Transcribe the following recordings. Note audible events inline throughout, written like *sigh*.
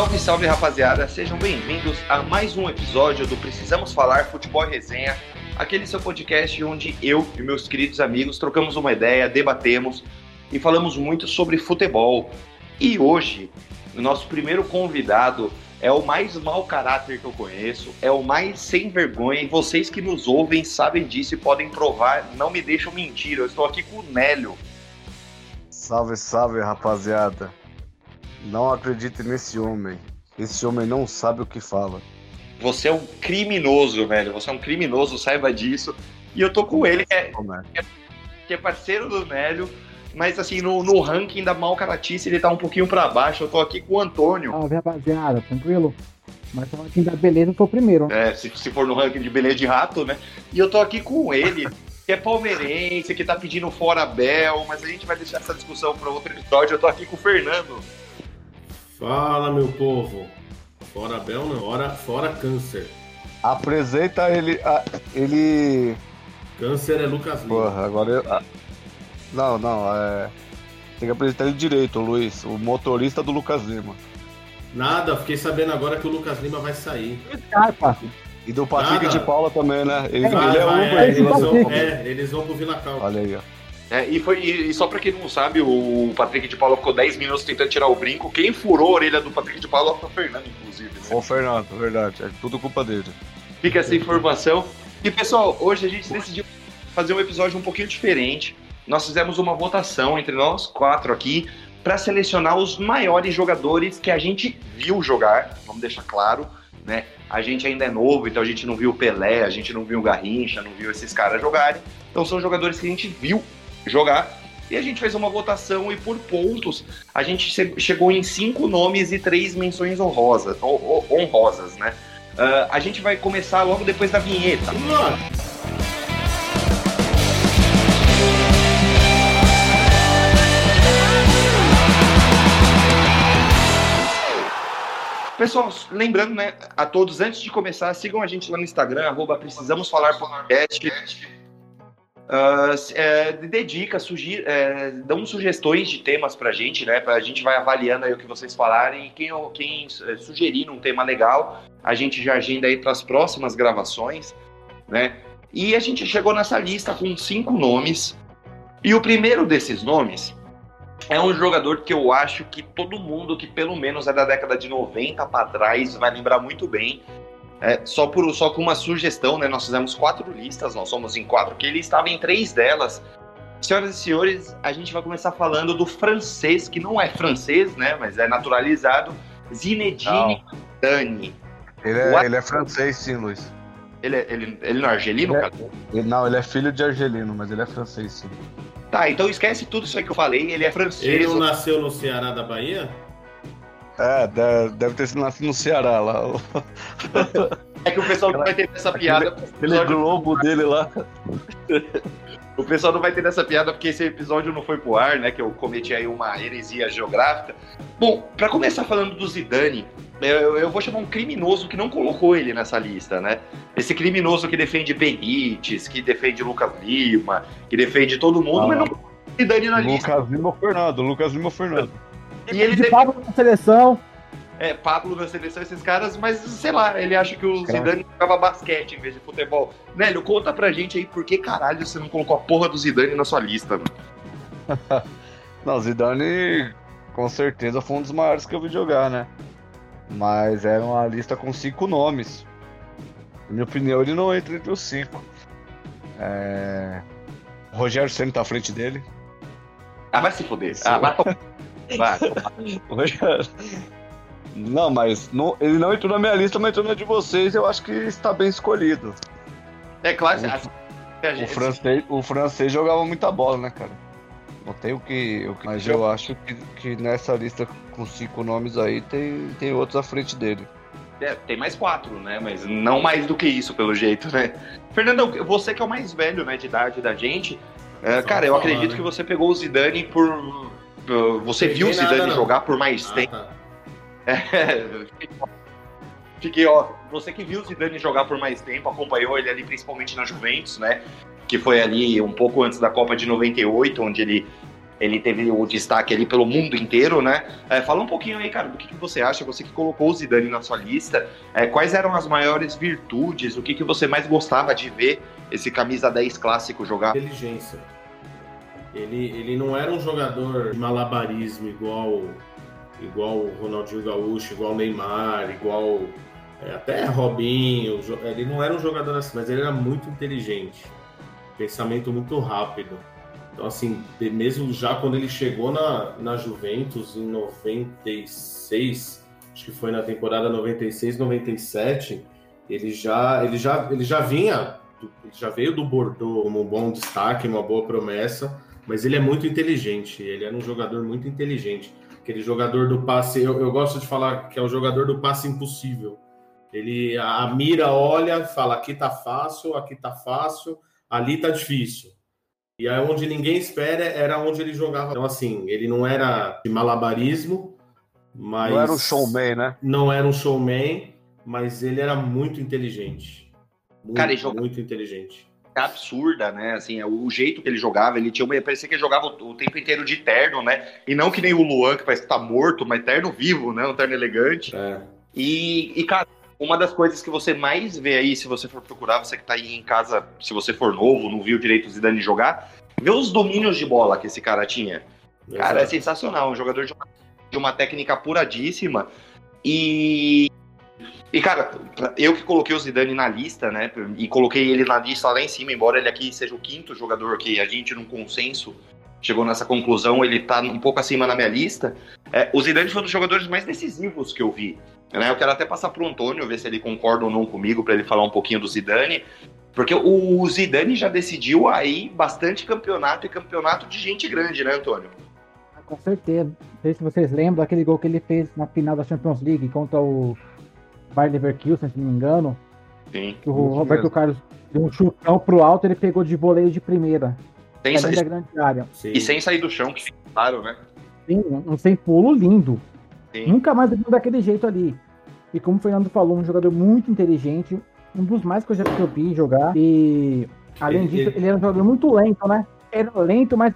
Salve, salve rapaziada, sejam bem-vindos a mais um episódio do Precisamos Falar Futebol e Resenha, aquele seu podcast onde eu e meus queridos amigos trocamos uma ideia, debatemos e falamos muito sobre futebol. E hoje, o nosso primeiro convidado é o mais mau caráter que eu conheço, é o mais sem vergonha, e vocês que nos ouvem sabem disso e podem provar, não me deixam mentir. Eu estou aqui com o Nélio. Salve, salve, rapaziada. Não acredite nesse homem. Esse homem não sabe o que fala. Você é um criminoso, velho. Você é um criminoso, saiba disso. E eu tô com ele, que é, que é parceiro do Nélio mas assim, no, no ranking da mal caratice ele tá um pouquinho para baixo. Eu tô aqui com o Antônio. Salve, rapaziada, tranquilo? Mas no ranking da beleza eu tô primeiro. É, se, se for no ranking de beleza de rato, né? E eu tô aqui com ele, *laughs* que é palmeirense, que tá pedindo fora Bel, mas a gente vai deixar essa discussão para outro episódio. Eu tô aqui com o Fernando. Fala, meu povo. Fora Bel não, hora, fora câncer. Apresenta ele. ele. Câncer é Lucas Lima. Porra, agora eu. Não, não, é. Tem que apresentar ele direito, Luiz, o motorista do Lucas Lima. Nada, fiquei sabendo agora que o Lucas Lima vai sair. Scarpa. E do Patrick Nada. de Paula também, né? Ele, vai, ele é vai, Uber. É, eles, vão, é, eles vão pro Vila Cal. Olha aí, ó. É, e, foi, e, só pra quem não sabe, o Patrick de Paula ficou 10 minutos tentando tirar o brinco. Quem furou a orelha do Patrick de Paula foi o Fernando, inclusive. Né? O Fernando, verdade. É tudo culpa dele. Fica essa informação. E pessoal, hoje a gente decidiu fazer um episódio um pouquinho diferente nós fizemos uma votação entre nós quatro aqui para selecionar os maiores jogadores que a gente viu jogar, vamos deixar claro, né? A gente ainda é novo, então a gente não viu o Pelé, a gente não viu o Garrincha, não viu esses caras jogarem. Então são jogadores que a gente viu jogar e a gente fez uma votação e por pontos a gente chegou em cinco nomes e três menções honrosas, honrosas né? Uh, a gente vai começar logo depois da vinheta. Mano. Pessoal, lembrando, né, a todos, antes de começar, sigam a gente lá no Instagram, arroba Precisamos Falar Podcast. Uh, é, dedica, sugi é, dão sugestões de temas pra gente, né? Pra gente vai avaliando aí o que vocês falarem. E quem, quem é, sugerir um tema legal, a gente já agenda aí para as próximas gravações, né? E a gente chegou nessa lista com cinco nomes. E o primeiro desses nomes é um jogador que eu acho que todo mundo que pelo menos é da década de 90 para trás vai lembrar muito bem. É, só, por, só com uma sugestão, né? Nós fizemos quatro listas, nós somos em quatro, que ele estava em três delas. Senhoras e senhores, a gente vai começar falando do francês, que não é francês, né? Mas é naturalizado, Zinedine Dani. Ele é, ele é francês, sim, Luiz. Ele, é, ele, ele não é argelino, ele é, cara? Ele, não, ele é filho de argelino, mas ele é francês, sim. Tá, então esquece tudo isso aí que eu falei, ele é francês. Ele não nasceu no Ceará da Bahia? É, deve ter sido nascido no Ceará lá. *laughs* É que o pessoal não vai ter essa piada. Aquele, aquele globo dele lá. *laughs* O pessoal não vai ter essa piada porque esse episódio não foi pro ar, né? Que eu cometi aí uma heresia geográfica. Bom, para começar falando do Zidane, eu, eu, vou chamar um criminoso que não colocou ele nessa lista, né? Esse criminoso que defende Benítez, que defende Lucas Lima, que defende todo mundo, ah, mas não Zidane na Lucas lista. Lucas Lima Fernando, Lucas Lima Fernando. E ele de Pablo na seleção. É, Pablo na seleção, esses caras, mas sei lá, ele acha que o Zidane jogava basquete em vez de futebol. Nélio, conta pra gente aí por que caralho você não colocou a porra do Zidane na sua lista, mano. *laughs* não, Zidane com certeza foi um dos maiores que eu vi jogar, né? Mas era uma lista com cinco nomes. Na minha opinião, ele não entra entre os cinco. É... O Rogério Senna tá à frente dele. Ah, vai se foder. Ah, vai. Vai. *laughs* Não, mas não, ele não entrou na minha lista, mas entrou na de vocês. Eu acho que está bem escolhido. É claro. O, o, francês, o francês jogava muita bola, né, cara? Não tem o que. O que mas eu acho que, que nessa lista com cinco nomes aí tem, tem outros à frente dele. É, tem mais quatro, né? Mas não mais do que isso, pelo jeito, né? Fernando, você que é o mais velho, né, de idade da gente, é, cara, eu acredito né? que você pegou o Zidane por. Você viu o Zidane nada, jogar por mais ah, tempo. Tá. É, *laughs* fiquei, ó. Você que viu o Zidane jogar por mais tempo, acompanhou ele ali principalmente na Juventus, né? Que foi ali um pouco antes da Copa de 98, onde ele ele teve o destaque ali pelo mundo inteiro, né? É, fala um pouquinho aí, cara, do que, que, você acha, você que colocou o Zidane na sua lista, é, quais eram as maiores virtudes, o que, que você mais gostava de ver esse camisa 10 clássico jogar? Inteligência. Ele, ele não era um jogador de malabarismo igual igual o Ronaldinho Gaúcho, igual o Neymar, igual é, até Robinho. Ele não era um jogador assim, mas ele era muito inteligente, pensamento muito rápido. Então, assim, mesmo já quando ele chegou na, na Juventus em 96, acho que foi na temporada 96, 97, ele já, ele já, ele já vinha, ele já veio do Bordeaux como um bom destaque, uma boa promessa, mas ele é muito inteligente, ele era um jogador muito inteligente. Aquele jogador do passe, eu, eu gosto de falar que é o jogador do passe impossível. Ele, a, a mira olha, fala aqui tá fácil, aqui tá fácil, ali tá difícil e aí onde ninguém espera era onde ele jogava. Então, assim, ele não era de malabarismo, mas. Não era um showman, né? Não era um showman, mas ele era muito inteligente. Muito, Cara, jogava... muito inteligente. Absurda, né? Assim, o jeito que ele jogava, ele tinha uma. Parecia que ele jogava o, tempo inteiro de terno, né? E não que nem o Luan, que parece que tá morto, mas terno vivo, né? Um terno elegante. É. E, e, cara, uma das coisas que você mais vê aí, se você for procurar, você que tá aí em casa, se você for novo, não viu direito o Zidane jogar, vê os domínios de bola que esse cara tinha. Cara, é sensacional, um jogador de uma, de uma técnica apuradíssima. E e, cara, eu que coloquei o Zidane na lista, né? E coloquei ele na lista lá em cima, embora ele aqui seja o quinto jogador que a gente, num consenso, chegou nessa conclusão, ele tá um pouco acima na minha lista. É, o Zidane foi um dos jogadores mais decisivos que eu vi. Né? Eu quero até passar para o Antônio, ver se ele concorda ou não comigo, para ele falar um pouquinho do Zidane. Porque o Zidane já decidiu aí bastante campeonato e campeonato de gente grande, né, Antônio? Ah, com certeza. Não sei se vocês lembram daquele gol que ele fez na final da Champions League contra o Bayer Leverkusen, se não me engano. Sim. o Roberto mesmo. Carlos deu um chutão pro alto ele pegou de voleio de primeira. Sem sair... da grande área. Sim. E sem sair do chão, que claro, né? Sim, um sem pulo lindo. Sim. Nunca mais daquele jeito ali. E como o Fernando falou, um jogador muito inteligente, um dos mais que eu já vi jogar. E além disso, ele era um jogador muito lento, né? Era lento, mas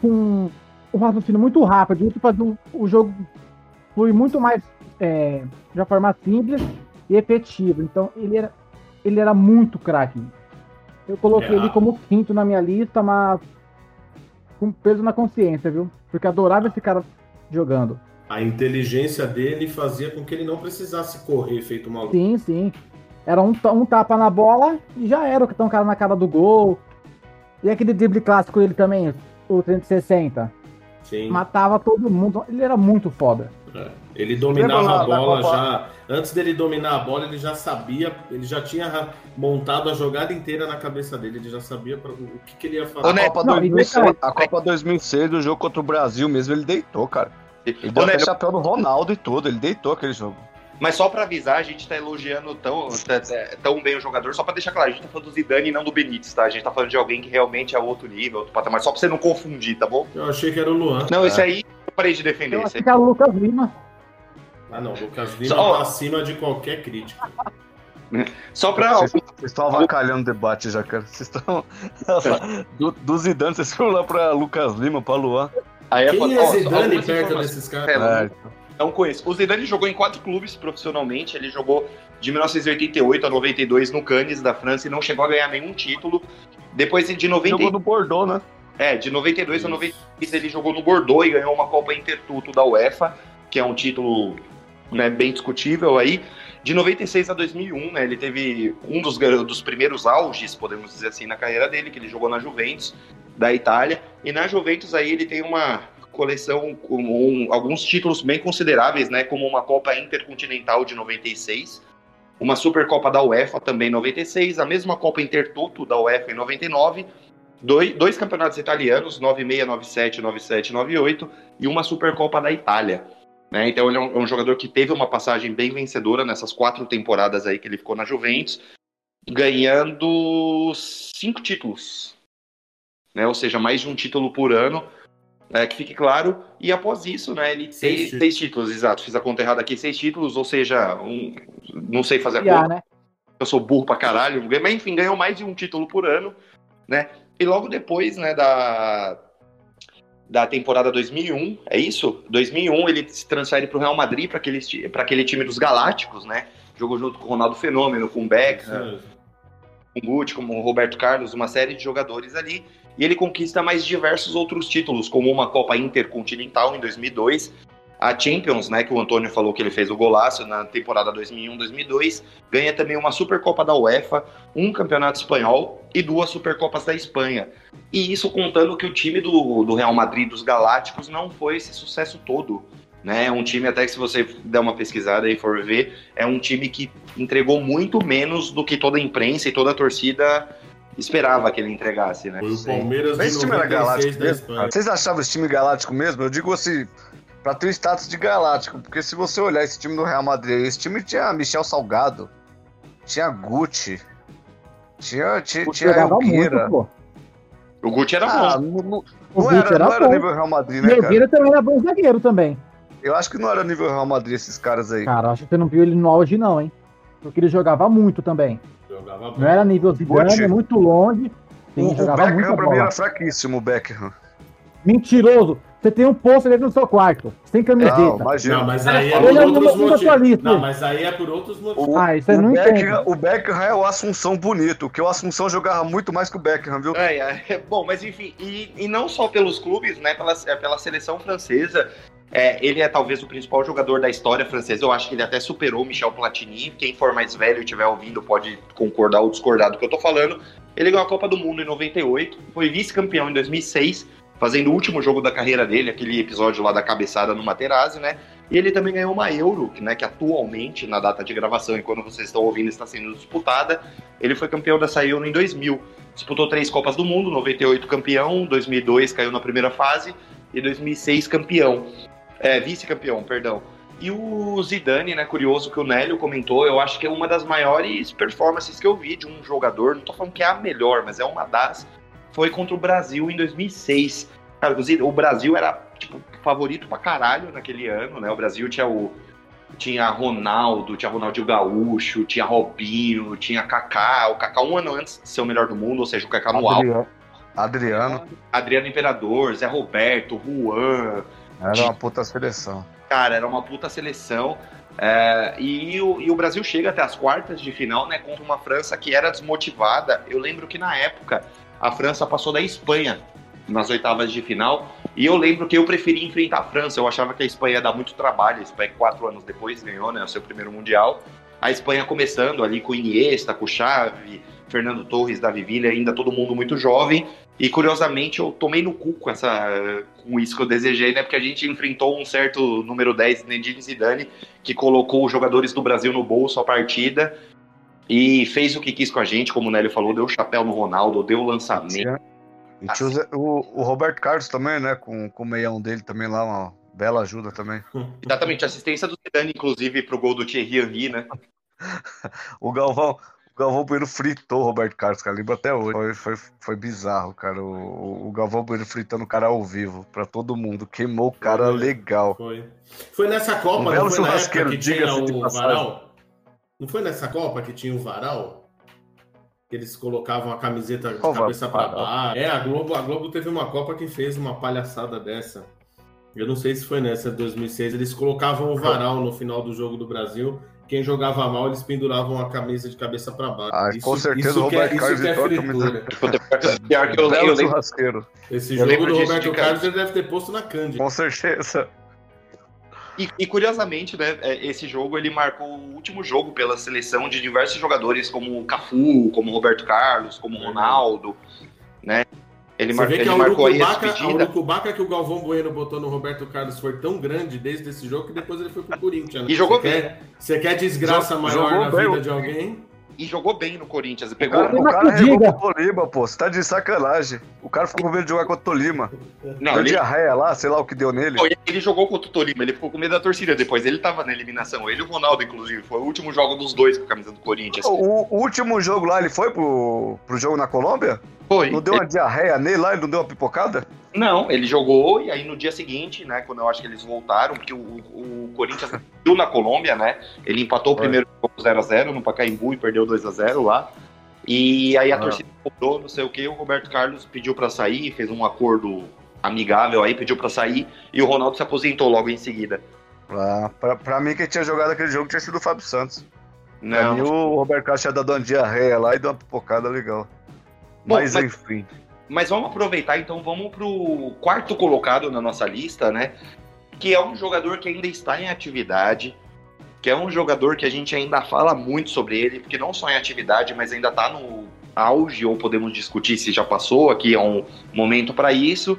com um raciocínio muito rápido, muito fazer um, o jogo flui muito mais é, de uma forma simples e efetiva. Então ele era, ele era muito craque. Eu coloquei é. ele como quinto na minha lista, mas com peso na consciência, viu? Porque adorava esse cara jogando. A inteligência dele fazia com que ele não precisasse correr feito maluco. Sim, sim. Era um, um tapa na bola e já era o que tá um cara na cara do gol. E aquele drible clássico dele também, o 360. Sim. Matava todo mundo. Ele era muito foda. É. Ele dominava a bola já. Antes dele dominar a bola, ele já sabia, ele já tinha montado a jogada inteira na cabeça dele, ele já sabia pra, o que, que, ele ia fazer. A Copa, não, 2006, a Copa 2006, o jogo contra o Brasil mesmo, ele deitou, cara. Ele deu até chapéu no Ronaldo e tudo, ele deitou aquele jogo. Mas só para avisar, a gente tá elogiando tão, tão bem o jogador, só para deixar claro, a gente tá falando do Zidane e não do Benítez, tá? A gente tá falando de alguém que realmente é outro nível, outro patamar, só pra você não confundir, tá bom? Eu achei que era o Luan. Não, é. esse aí eu parei de defender. Eu achei que era o Lucas Lima. Ah não, o Lucas Lima só... tá acima de qualquer crítica. *laughs* Só pra. Vocês, estão avacalhando o debate já, cara. Vocês estão. do, do Zidane, vocês foram lá pra Lucas Lima, pra Luan. Aí é Quem é Zidane perto desses caras? É, não conheço. O Zidane jogou em quatro clubes profissionalmente. Ele jogou de 1988 a 92 no Cannes da França e não chegou a ganhar nenhum título. Depois de 90... Jogou no Bordeaux, né? É, de 92 Isso. a 93 ele jogou no Bordeaux e ganhou uma Copa Intertuto da UEFA, que é um título né, bem discutível aí. De 96 a 2001, né, ele teve um dos, dos primeiros auges, podemos dizer assim, na carreira dele, que ele jogou na Juventus da Itália. E na Juventus aí ele tem uma coleção um, alguns títulos bem consideráveis, né, como uma Copa Intercontinental de 96, uma Supercopa da UEFA também em 96, a mesma Copa Intertoto da UEFA em 99, dois, dois campeonatos italianos, 96, 97, 97, 98 e uma Supercopa da Itália. Né? Então ele é um, é um jogador que teve uma passagem bem vencedora nessas quatro temporadas aí que ele ficou na Juventus, ganhando cinco títulos, né? Ou seja, mais de um título por ano. É, que fique claro, e após isso, né, ele seis títulos. seis títulos, exato, fiz a conta errada aqui, seis títulos, ou seja, um, não sei fazer a conta, né? eu sou burro pra caralho, mas enfim, ganhou mais de um título por ano, né, e logo depois, né, da, da temporada 2001, é isso? 2001 ele se transfere para o Real Madrid, para aquele, aquele time dos Galácticos, né? Jogou junto com o Ronaldo Fenômeno, com o Beckham, com o Gucci, com o Roberto Carlos, uma série de jogadores ali. E ele conquista mais diversos outros títulos, como uma Copa Intercontinental em 2002, a Champions, né, que o Antônio falou que ele fez o golaço na temporada 2001-2002, ganha também uma Supercopa da UEFA, um Campeonato Espanhol e duas Supercopas da Espanha. E isso contando que o time do, do Real Madrid dos Galácticos não foi esse sucesso todo. Né, é um time, até que se você der uma pesquisada e for ver, é um time que entregou muito menos do que toda a imprensa e toda a torcida esperava que ele entregasse, né? Foi o Palmeiras Esse time era galáctico mesmo? Vocês achavam esse time galáctico mesmo? Eu digo assim, para ter o status de galáctico. Porque se você olhar esse time do Real Madrid, esse time tinha Michel Salgado, tinha Gucci, tinha, tinha, Gucci tinha Elgueira. O Gucci era ah, bom. Não, não, era, era, não era nível Real Madrid, né, cara? Elgueira também era bom zagueiro também. Eu acho que não era nível Real Madrid esses caras aí. Cara, acho que você não viu ele no auge não, hein? Porque ele jogava muito também. Jogava não era nível Zidane, muito longe. Sim, o, o Beckham pra mim era fraquíssimo, o Beckham. Mentiroso. Você tem um pôster dentro do seu quarto, sem camiseta. Não, imagina. Não, mas aí é por outros motivos. Não, mas aí é por outros motivos. ah, isso aí não Beckham, O Beckham é o Assunção bonito, que o Assunção jogava muito mais que o Beckham, viu? É, é. Bom, mas enfim, e, e não só pelos clubes, né, pela, é, pela seleção francesa, é, ele é talvez o principal jogador da história francesa. Eu acho que ele até superou o Michel Platini. Quem for mais velho e estiver ouvindo pode concordar ou discordar do que eu tô falando. Ele ganhou a Copa do Mundo em 98, foi vice-campeão em 2006 fazendo o último jogo da carreira dele, aquele episódio lá da cabeçada no Materazzi, né? E ele também ganhou uma Euro, né, que atualmente, na data de gravação e quando vocês estão ouvindo, está sendo disputada. Ele foi campeão dessa Euro em 2000. Disputou três Copas do Mundo, 98 campeão, 2002 caiu na primeira fase e 2006 campeão. É, vice-campeão, perdão. E o Zidane, né, curioso que o Nélio comentou, eu acho que é uma das maiores performances que eu vi de um jogador, não tô falando que é a melhor, mas é uma das foi contra o Brasil em 2006. Cara, o Brasil era, tipo, favorito pra caralho naquele ano, né? O Brasil tinha o. Tinha Ronaldo, tinha Ronaldinho Gaúcho, tinha Robinho, tinha Kaká. O Kaká um ano antes de ser o melhor do mundo, ou seja, o Kaká no alto. Adriano. Adriano Imperador, Zé Roberto, Juan. Era uma puta seleção. Cara, era uma puta seleção. É, e, o, e, o, Brasil chega até as quartas de final, né, contra uma França que era desmotivada. Eu lembro que na época a França passou da Espanha nas oitavas de final. E eu lembro que eu preferi enfrentar a França. Eu achava que a Espanha ia dar muito trabalho. A Espanha, quatro anos depois, ganhou né, o seu primeiro Mundial. A Espanha começando ali com Iniesta, com Xavi, Fernando Torres, Davi Villa, ainda todo mundo muito jovem. E curiosamente eu tomei no cu com, essa, com isso que eu desejei, né? Porque a gente enfrentou um certo número 10, Nedine Zidane, que colocou os jogadores do Brasil no bolso a partida e fez o que quis com a gente, como o Nélio falou, deu o chapéu no Ronaldo, deu o lançamento. E tinha o, o, Roberto Carlos também, né? Com, com o meião dele também lá, uma bela ajuda também. *laughs* Exatamente, assistência do Zidane, inclusive, pro gol do Thierry Henry, né? *laughs* o Galvão, o Galvão Bueno fritou o Roberto Carlos, cara, lembro até hoje. Foi, foi, foi bizarro, cara. O, o Galvão Bueno fritando o cara ao vivo, pra todo mundo. Queimou o cara foi, legal. Foi. Foi nessa Copa, um não foi na época que tinha o Varal? Não foi nessa Copa que tinha o varal? Que eles colocavam a camiseta de cabeça para baixo. É, a Globo, a Globo teve uma Copa que fez uma palhaçada dessa. Eu não sei se foi nessa de 2006. Eles colocavam o varal no final do jogo do Brasil. Quem jogava mal, eles penduravam a camisa de cabeça para baixo. Ah, isso, com certeza isso o Roberto que é, Carlos isso que é fritura. Pior que eu, Esse jogo do Roberto Carlos ele deve ter posto na Cândida. Com certeza. E, e, curiosamente, né, é, esse jogo ele marcou o último jogo pela seleção de diversos jogadores, como o Cafu, como o Roberto Carlos, como o Ronaldo, né? Ele, mar... ele marcou aí a despedida. A Urucubaca que o Galvão Bueno botou no Roberto Carlos foi tão grande desde esse jogo que depois ele foi pro Corinthians. Né? E jogou você bem. Quer, você quer desgraça maior na bem, vida de alguém? E jogou bem no Corinthians. Pegou... O cara, o cara regou contra o Tolima, pô. Você tá de sacanagem. O cara ficou com medo de jogar contra o Tolima. Não, deu ele... diarreia lá, sei lá o que deu nele. Não, ele jogou contra o Tolima, ele ficou com medo da torcida depois. Ele tava na eliminação. Ele e o Ronaldo, inclusive. Foi o último jogo dos dois com a camisa do Corinthians. O, o último jogo lá, ele foi pro, pro jogo na Colômbia? Foi. Não deu uma diarreia nele lá? Ele não deu uma pipocada? Não, ele jogou e aí no dia seguinte, né, quando eu acho que eles voltaram, porque o, o Corinthians *laughs* viu na Colômbia, né? Ele empatou o primeiro jogo 0x0 no Pacaembu e perdeu 2x0 lá. E aí a ah. torcida comprou, não sei o que, o Roberto Carlos pediu para sair, fez um acordo amigável aí, pediu para sair e o Ronaldo se aposentou logo em seguida. Ah, pra, pra mim, quem tinha jogado aquele jogo tinha sido o Fábio Santos. Não. Pra mim, o Roberto Carlos tinha dado uma diarreia lá e deu uma pipocada legal. Bom, mas, mas enfim. Mas vamos aproveitar, então, vamos pro quarto colocado na nossa lista, né? Que é um jogador que ainda está em atividade, que é um jogador que a gente ainda fala muito sobre ele, porque não só em atividade, mas ainda está no auge, ou podemos discutir se já passou, aqui é um momento para isso,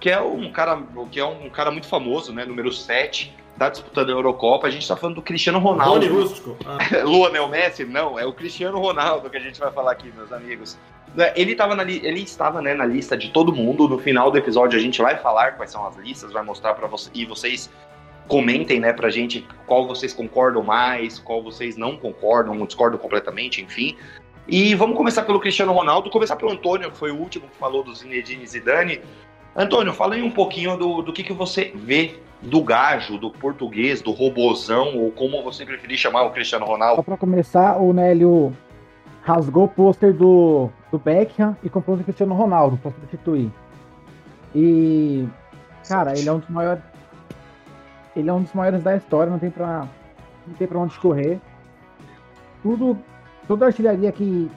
que é um cara que é um cara muito famoso, né? Número 7, tá disputando a Eurocopa. A gente tá falando do Cristiano Ronaldo. Rústico. Ah. *laughs* Luanel Messi? Não, é o Cristiano Ronaldo que a gente vai falar aqui, meus amigos. Né, ele, tava na ele estava né, na lista de todo mundo. No final do episódio a gente vai falar quais são as listas, vai mostrar para vocês e vocês comentem, né, pra gente qual vocês concordam mais, qual vocês não concordam, discordam completamente, enfim. E vamos começar pelo Cristiano Ronaldo, começar pelo Antônio, que foi o último que falou do Zinedine Zidane. Antônio, fala aí um pouquinho do, do que, que você vê do gajo, do português, do robozão, ou como você preferir chamar o Cristiano Ronaldo. Só pra começar, o Nélio rasgou o pôster do, do Beckham e comprou o Cristiano Ronaldo pra substituir. E, cara, ele é um dos maiores. Ele é um dos maiores da história, não tem pra, não tem pra onde escorrer. Tudo, toda a artilharia que,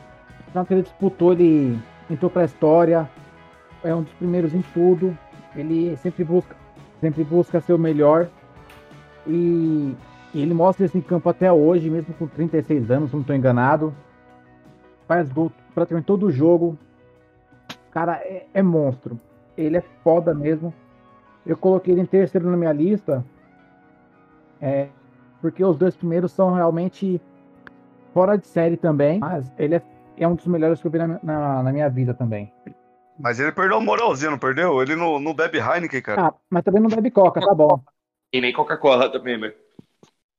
que ele disputou, ele entrou pra história. É um dos primeiros em tudo. Ele sempre busca, sempre busca ser o melhor. E, e ele mostra esse campo até hoje, mesmo com 36 anos, não estou enganado faz gol praticamente todo jogo. Cara, é, é, monstro. Ele é foda mesmo. Eu coloquei ele em terceiro na minha lista. É, porque os dois primeiros são realmente fora de série também. Mas ele é, é um dos melhores que eu vi na, na, na, minha vida também. Mas ele perdeu o moralzinho, não perdeu? Ele não, não bebe Heineken, cara. Ah, mas também não bebe Coca, tá bom. E nem Coca-Cola também, velho.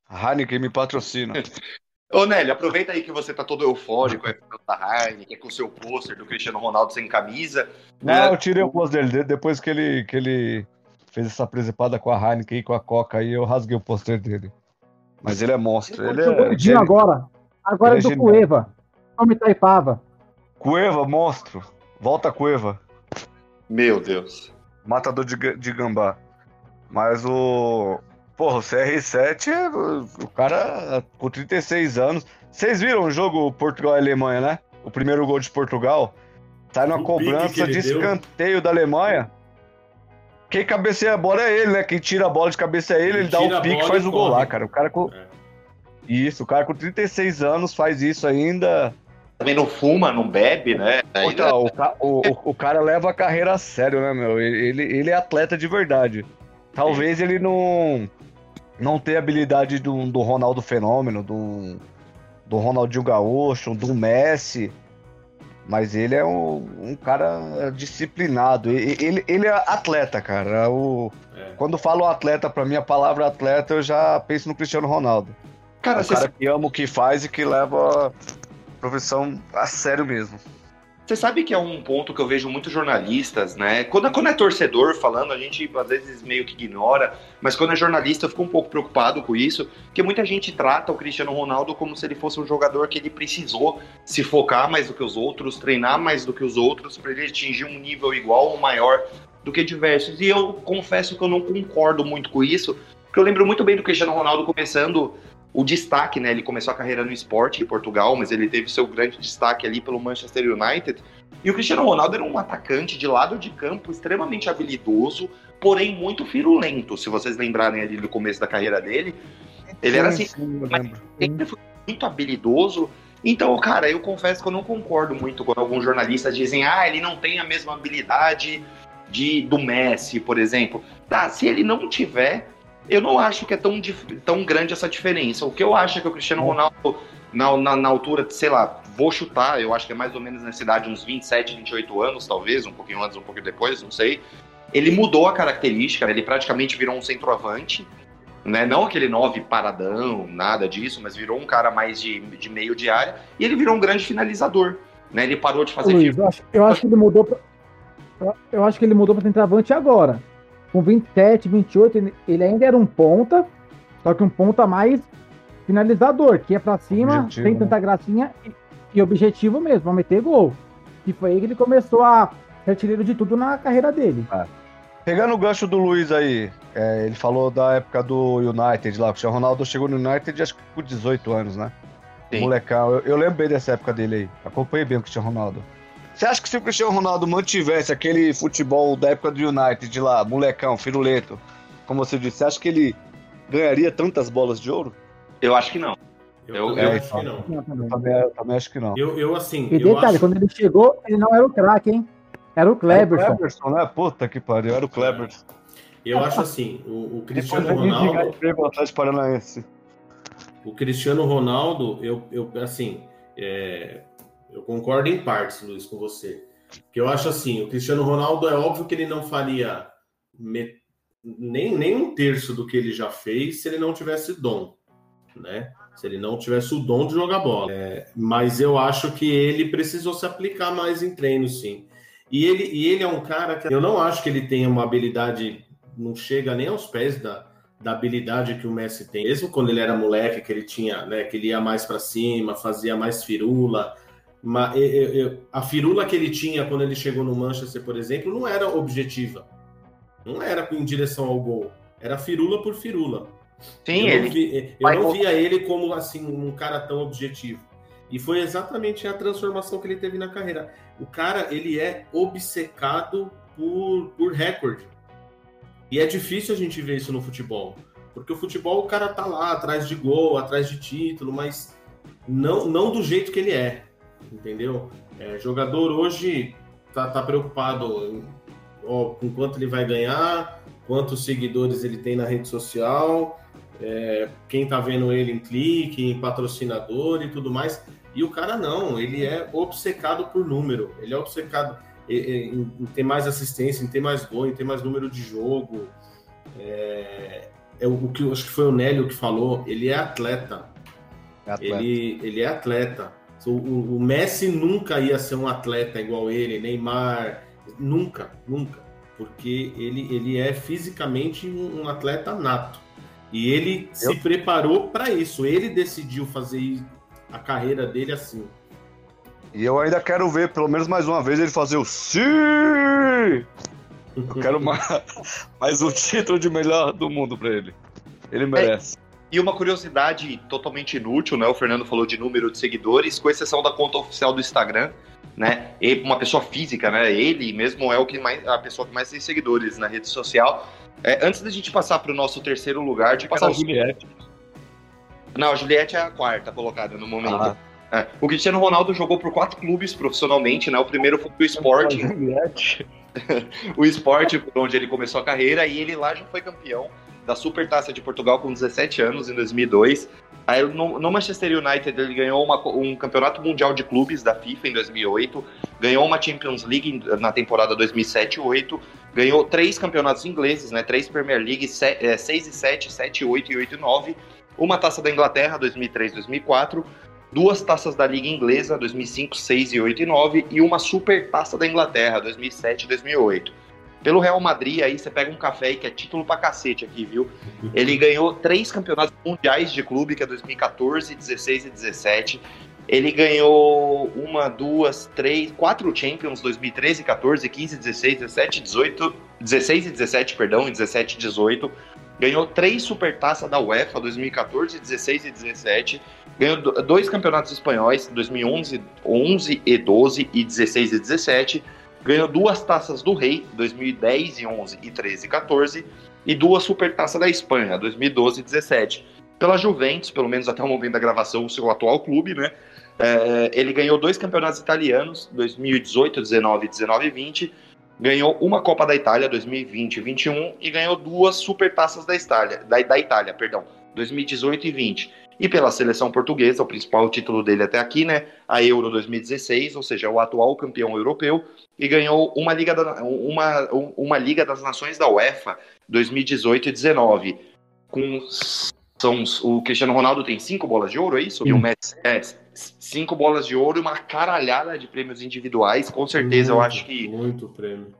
Heineken me patrocina. *laughs* Ô, Nélio, aproveita aí que você tá todo eufórico, é da Heineken, com o seu pôster do Cristiano Ronaldo sem camisa. Não, né? eu tirei o pôster dele depois que ele, que ele fez essa presepada com a Heineken e com a Coca aí, eu rasguei o pôster dele. Mas ele é monstro. Ele, ele é agora. Agora é, é do genial. Cueva. Nome Taipava. Cueva, monstro. Volta Cueva. Meu Deus. Matador de, de gambá. Mas o. Porra, o CR7, o cara com 36 anos. Vocês viram o jogo Portugal e Alemanha, né? O primeiro gol de Portugal. Sai numa cobrança de escanteio deu. da Alemanha. Quem cabeceia a bola é ele, né? Quem tira a bola de cabeça é ele, ele, ele dá o pique e faz o gol lá, cara. O cara com. É. Isso, o cara com 36 anos faz isso ainda. Também não fuma, não bebe, né? Então, o, o, o, cara leva a carreira a sério, né, meu? Ele, ele é atleta de verdade. Talvez ele não não ter habilidade do, do Ronaldo Fenômeno, do, do Ronaldinho Gaúcho, do Messi. Mas ele é um, um cara disciplinado. Ele, ele é atleta, cara. O, é. Quando falo atleta, pra mim, a palavra atleta, eu já penso no Cristiano Ronaldo. Cara, é um cara que ama o que faz e que leva a profissão a sério mesmo. Você sabe que é um ponto que eu vejo muitos jornalistas, né? Quando, quando é torcedor falando, a gente às vezes meio que ignora, mas quando é jornalista eu fico um pouco preocupado com isso, porque muita gente trata o Cristiano Ronaldo como se ele fosse um jogador que ele precisou se focar mais do que os outros, treinar mais do que os outros, para ele atingir um nível igual ou maior do que diversos. E eu confesso que eu não concordo muito com isso, porque eu lembro muito bem do Cristiano Ronaldo começando o destaque, né? Ele começou a carreira no esporte em Portugal, mas ele teve seu grande destaque ali pelo Manchester United. E o Cristiano Ronaldo era um atacante de lado de campo extremamente habilidoso, porém muito firulento. Se vocês lembrarem ali do começo da carreira dele, ele sim, era assim, sim, sempre foi muito habilidoso. Então, cara, eu confesso que eu não concordo muito quando alguns jornalistas dizem, ah, ele não tem a mesma habilidade de do Messi, por exemplo. Tá, se ele não tiver, eu não acho que é tão, tão grande essa diferença. O que eu acho é que o Cristiano Ronaldo, na, na, na altura, sei lá, vou chutar, eu acho que é mais ou menos nessa idade, uns 27, 28 anos, talvez, um pouquinho antes, um pouquinho depois, não sei. Ele mudou a característica, ele praticamente virou um centroavante, né? Não aquele nove paradão, nada disso, mas virou um cara mais de, de meio de área, e ele virou um grande finalizador. Né? Ele parou de fazer Luiz, eu, acho, eu acho que ele mudou pra, eu acho que ele mudou para centroavante agora com 27, 28, ele ainda era um ponta, só que um ponta mais finalizador, que é para cima, objetivo, sem tanta né? gracinha e, e objetivo mesmo, a meter gol. E foi aí que ele começou a ser artilheiro de tudo na carreira dele. É. Pegando o gancho do Luiz aí, é, ele falou da época do United lá, o Cristiano Ronaldo chegou no United acho que com 18 anos, né? Sim. Molecão, eu, eu lembro bem dessa época dele aí. Acompanhei bem o Cristiano Ronaldo. Você acha que se o Cristiano Ronaldo mantivesse aquele futebol da época do United lá, molecão, firuleto, como você disse, você acha que ele ganharia tantas bolas de ouro? Eu acho que não. Eu, eu, eu acho que não. Eu também, eu também acho que não. Eu, eu assim. E detalhe, acho... quando ele chegou, ele não era o craque, hein? Era o Kleberson. Era o Kleberson, né? Puta que pariu, era o Kleberson. Eu acho assim, o, o Cristiano Ronaldo. Paranaense. O Cristiano Ronaldo, eu, eu assim, é, eu concordo em partes, Luiz, com você. Porque eu acho assim, o Cristiano Ronaldo é óbvio que ele não faria me, nem, nem um terço do que ele já fez se ele não tivesse dom, né? Se ele não tivesse o dom de jogar bola. É, mas eu acho que ele precisou se aplicar mais em treino, sim. E ele, e ele é um cara que eu não acho que ele tenha uma habilidade, não chega nem aos pés da, da habilidade que o Messi tem. Mesmo quando ele era moleque, que ele tinha, né, que ele ia mais para cima, fazia mais firula. Mas, eu, eu, a firula que ele tinha quando ele chegou no Manchester, por exemplo, não era objetiva. Não era em direção ao gol. Era firula por firula. Sim, eu ele. Não vi, eu não via ele como assim um cara tão objetivo. E foi exatamente a transformação que ele teve na carreira. O cara, ele é obcecado por, por recorde. E é difícil a gente ver isso no futebol. Porque o futebol, o cara tá lá, atrás de gol, atrás de título, mas não, não do jeito que ele é. Entendeu? É, jogador hoje tá, tá preocupado ó, com quanto ele vai ganhar, quantos seguidores ele tem na rede social, é, quem tá vendo ele em clique, em patrocinador e tudo mais. E o cara não, ele é obcecado por número, ele é obcecado em, em ter mais assistência, em ter mais gol, em ter mais número de jogo. É, é o que acho que foi o Nélio que falou, ele é atleta. É atleta. Ele, ele é atleta. O, o, Messi nunca ia ser um atleta igual ele, Neymar, nunca, nunca. Porque ele, ele é fisicamente um, um atleta nato. E ele Eu... se preparou para isso. Ele decidiu fazer a carreira dele assim. E eu ainda quero ver, pelo menos mais uma vez, ele fazer o sim! Eu quero *laughs* mais, mais um título de melhor do mundo para ele. Ele merece. É, e uma curiosidade totalmente inútil, né? O Fernando falou de número de seguidores, com exceção da conta oficial do Instagram, né? E uma pessoa física, né? Ele mesmo é o que mais, a pessoa que mais tem seguidores na rede social. É, antes da gente passar para o nosso terceiro lugar, de passar a Juliette. Não, a Juliette é a quarta colocada no momento. Ah. É. O Cristiano Ronaldo jogou por quatro clubes profissionalmente, né? O primeiro foi *laughs* o Sporting. o Sporting, onde ele começou a carreira, e ele lá já foi campeão da Supertaça de Portugal com 17 anos, em 2002. Aí no, no Manchester United ele ganhou uma, um campeonato mundial de clubes da FIFA em 2008, ganhou uma Champions League na temporada 2007-8, ganhou três campeonatos ingleses, né? Três Premier League, 6 é, e 7, 7 e 8 e 8 e 9, uma Taça da Inglaterra 2003-2004, duas taças da Liga Inglesa, 2005, 6 e 8 e 9, e uma Super Taça da Inglaterra, 2007 e 2008. Pelo Real Madrid, aí você pega um café que é título pra cacete aqui, viu? Ele ganhou três campeonatos mundiais de clube, que é 2014, 16 e 17. Ele ganhou uma, duas, três, quatro Champions, 2013, 14, 15, 16, 17, 18, 16 e 17, perdão, 17 e 18. Ganhou três supertaças da UEFA, 2014, 16 e 17 Ganhou dois campeonatos espanhóis, 2011 11 e 12 e 16 e 17. Ganhou duas taças do Rei, 2010 e 11 e 13 e 14. E duas supertaças da Espanha, 2012 e 17. Pela Juventus, pelo menos até o momento da gravação, o seu atual clube, né? É, ele ganhou dois campeonatos italianos, 2018, 19, 19 e 20. Ganhou uma Copa da Itália, 2020 e 21. E ganhou duas supertaças da Itália, da, da Itália, perdão, 2018 e 20 e pela seleção portuguesa, o principal título dele até aqui, né? A Euro 2016, ou seja, o atual campeão europeu, e ganhou uma Liga, da, uma, uma Liga das Nações da UEFA 2018 e 19. Com são, o Cristiano Ronaldo tem cinco bolas de ouro, é isso? Sim. E o Messi é cinco bolas de ouro e uma caralhada de prêmios individuais. Com certeza, muito, eu acho que. Muito prêmio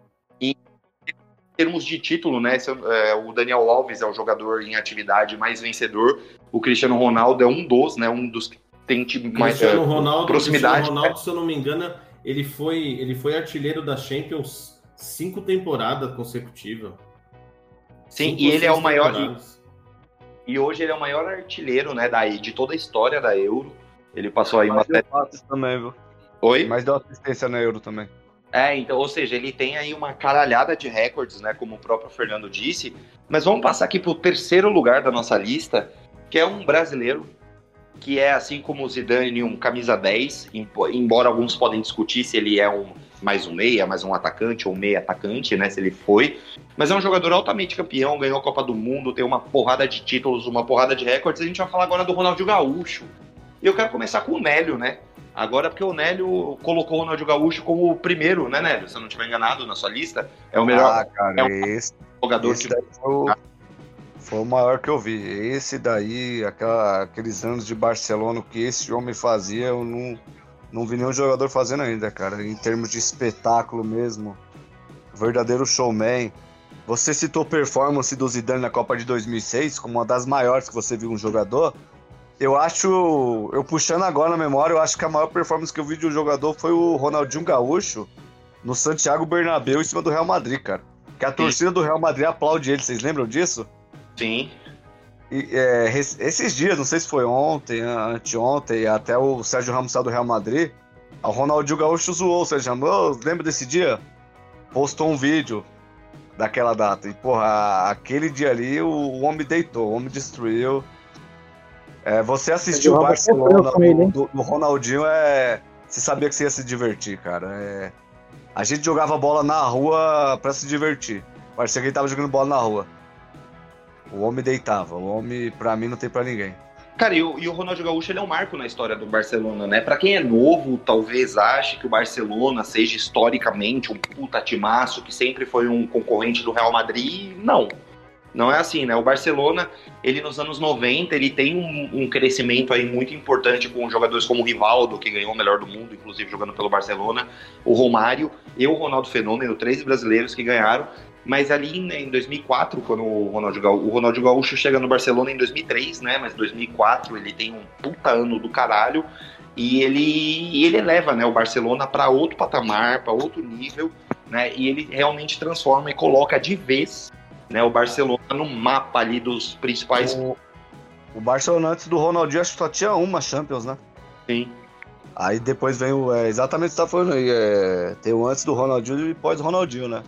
termos de título, né? É, o Daniel Alves é o jogador em atividade mais vencedor. O Cristiano Ronaldo é um dos, né? Um dos que tem mais Cristiano é, Ronaldo, proximidade. Cristiano Ronaldo, se eu não me engano, ele foi, ele foi artilheiro da Champions cinco temporadas consecutivas. Sim, cinco e ele é o maior. E hoje ele é o maior artilheiro, né, da, de toda a história da Euro. Ele passou aí Mas uma. também, viu? Oi? Mas deu assistência na Euro também. É, então, ou seja, ele tem aí uma caralhada de recordes, né, como o próprio Fernando disse. Mas vamos passar aqui para o terceiro lugar da nossa lista, que é um brasileiro, que é assim como o Zidane, um camisa 10, embora alguns podem discutir se ele é um mais um meia, mais um atacante ou meia atacante, né, se ele foi. Mas é um jogador altamente campeão, ganhou a Copa do Mundo, tem uma porrada de títulos, uma porrada de recordes. A gente vai falar agora do Ronaldinho Gaúcho. E eu quero começar com o Nélio, né? Agora, porque o Nélio colocou o Ronaldinho Gaúcho como o primeiro, né, Nélio? Se eu não estiver enganado na sua lista, é o melhor. Ah, cara, é o esse, jogador esse que. Foi o, foi o maior que eu vi. Esse daí, aquela, aqueles anos de Barcelona, que esse homem fazia, eu não, não vi nenhum jogador fazendo ainda, cara. Em termos de espetáculo mesmo. Verdadeiro showman. Você citou performance do Zidane na Copa de 2006 como uma das maiores que você viu um jogador. Eu acho, eu puxando agora na memória, eu acho que a maior performance que eu vi de um jogador foi o Ronaldinho Gaúcho no Santiago Bernabéu em cima do Real Madrid, cara. Que a Sim. torcida do Real Madrid aplaude ele, vocês lembram disso? Sim. E, é, esses dias, não sei se foi ontem, anteontem, até o Sérgio Ramos saiu do Real Madrid, o Ronaldinho Gaúcho zoou o Sérgio Ramos. lembra desse dia? Postou um vídeo daquela data. E, porra, aquele dia ali, o, o homem deitou, o homem destruiu. É, você assistiu o Barcelona do, do, do, Ronaldinho, é, você sabia que você ia se divertir, cara. É, a gente jogava bola na rua para se divertir. Parecia que ele tava jogando bola na rua. O homem deitava. O homem, pra mim, não tem pra ninguém. Cara, e o, e o Ronaldo Gaúcho ele é um marco na história do Barcelona, né? Para quem é novo, talvez ache que o Barcelona seja historicamente um puta timaço, que sempre foi um concorrente do Real Madrid. Não. Não é assim, né? O Barcelona, ele nos anos 90, ele tem um, um, crescimento aí muito importante com jogadores como o Rivaldo, que ganhou o melhor do mundo, inclusive jogando pelo Barcelona, o Romário e o Ronaldo Fenômeno, três brasileiros que ganharam. Mas ali né, em 2004, quando o Ronaldo, Gaúcho, o Ronaldo Gaúcho chega no Barcelona em 2003, né? Mas 2004 ele tem um puta ano do caralho e ele, ele leva né, o Barcelona para outro patamar, para outro nível, né? E ele realmente transforma e coloca de vez né, o Barcelona no mapa ali dos principais. O, o Barcelona antes do Ronaldinho acho que só tinha uma Champions, né? Sim. Aí depois vem o. É, exatamente o que você tá falando aí. É, tem o antes do Ronaldinho e pós Ronaldinho, né?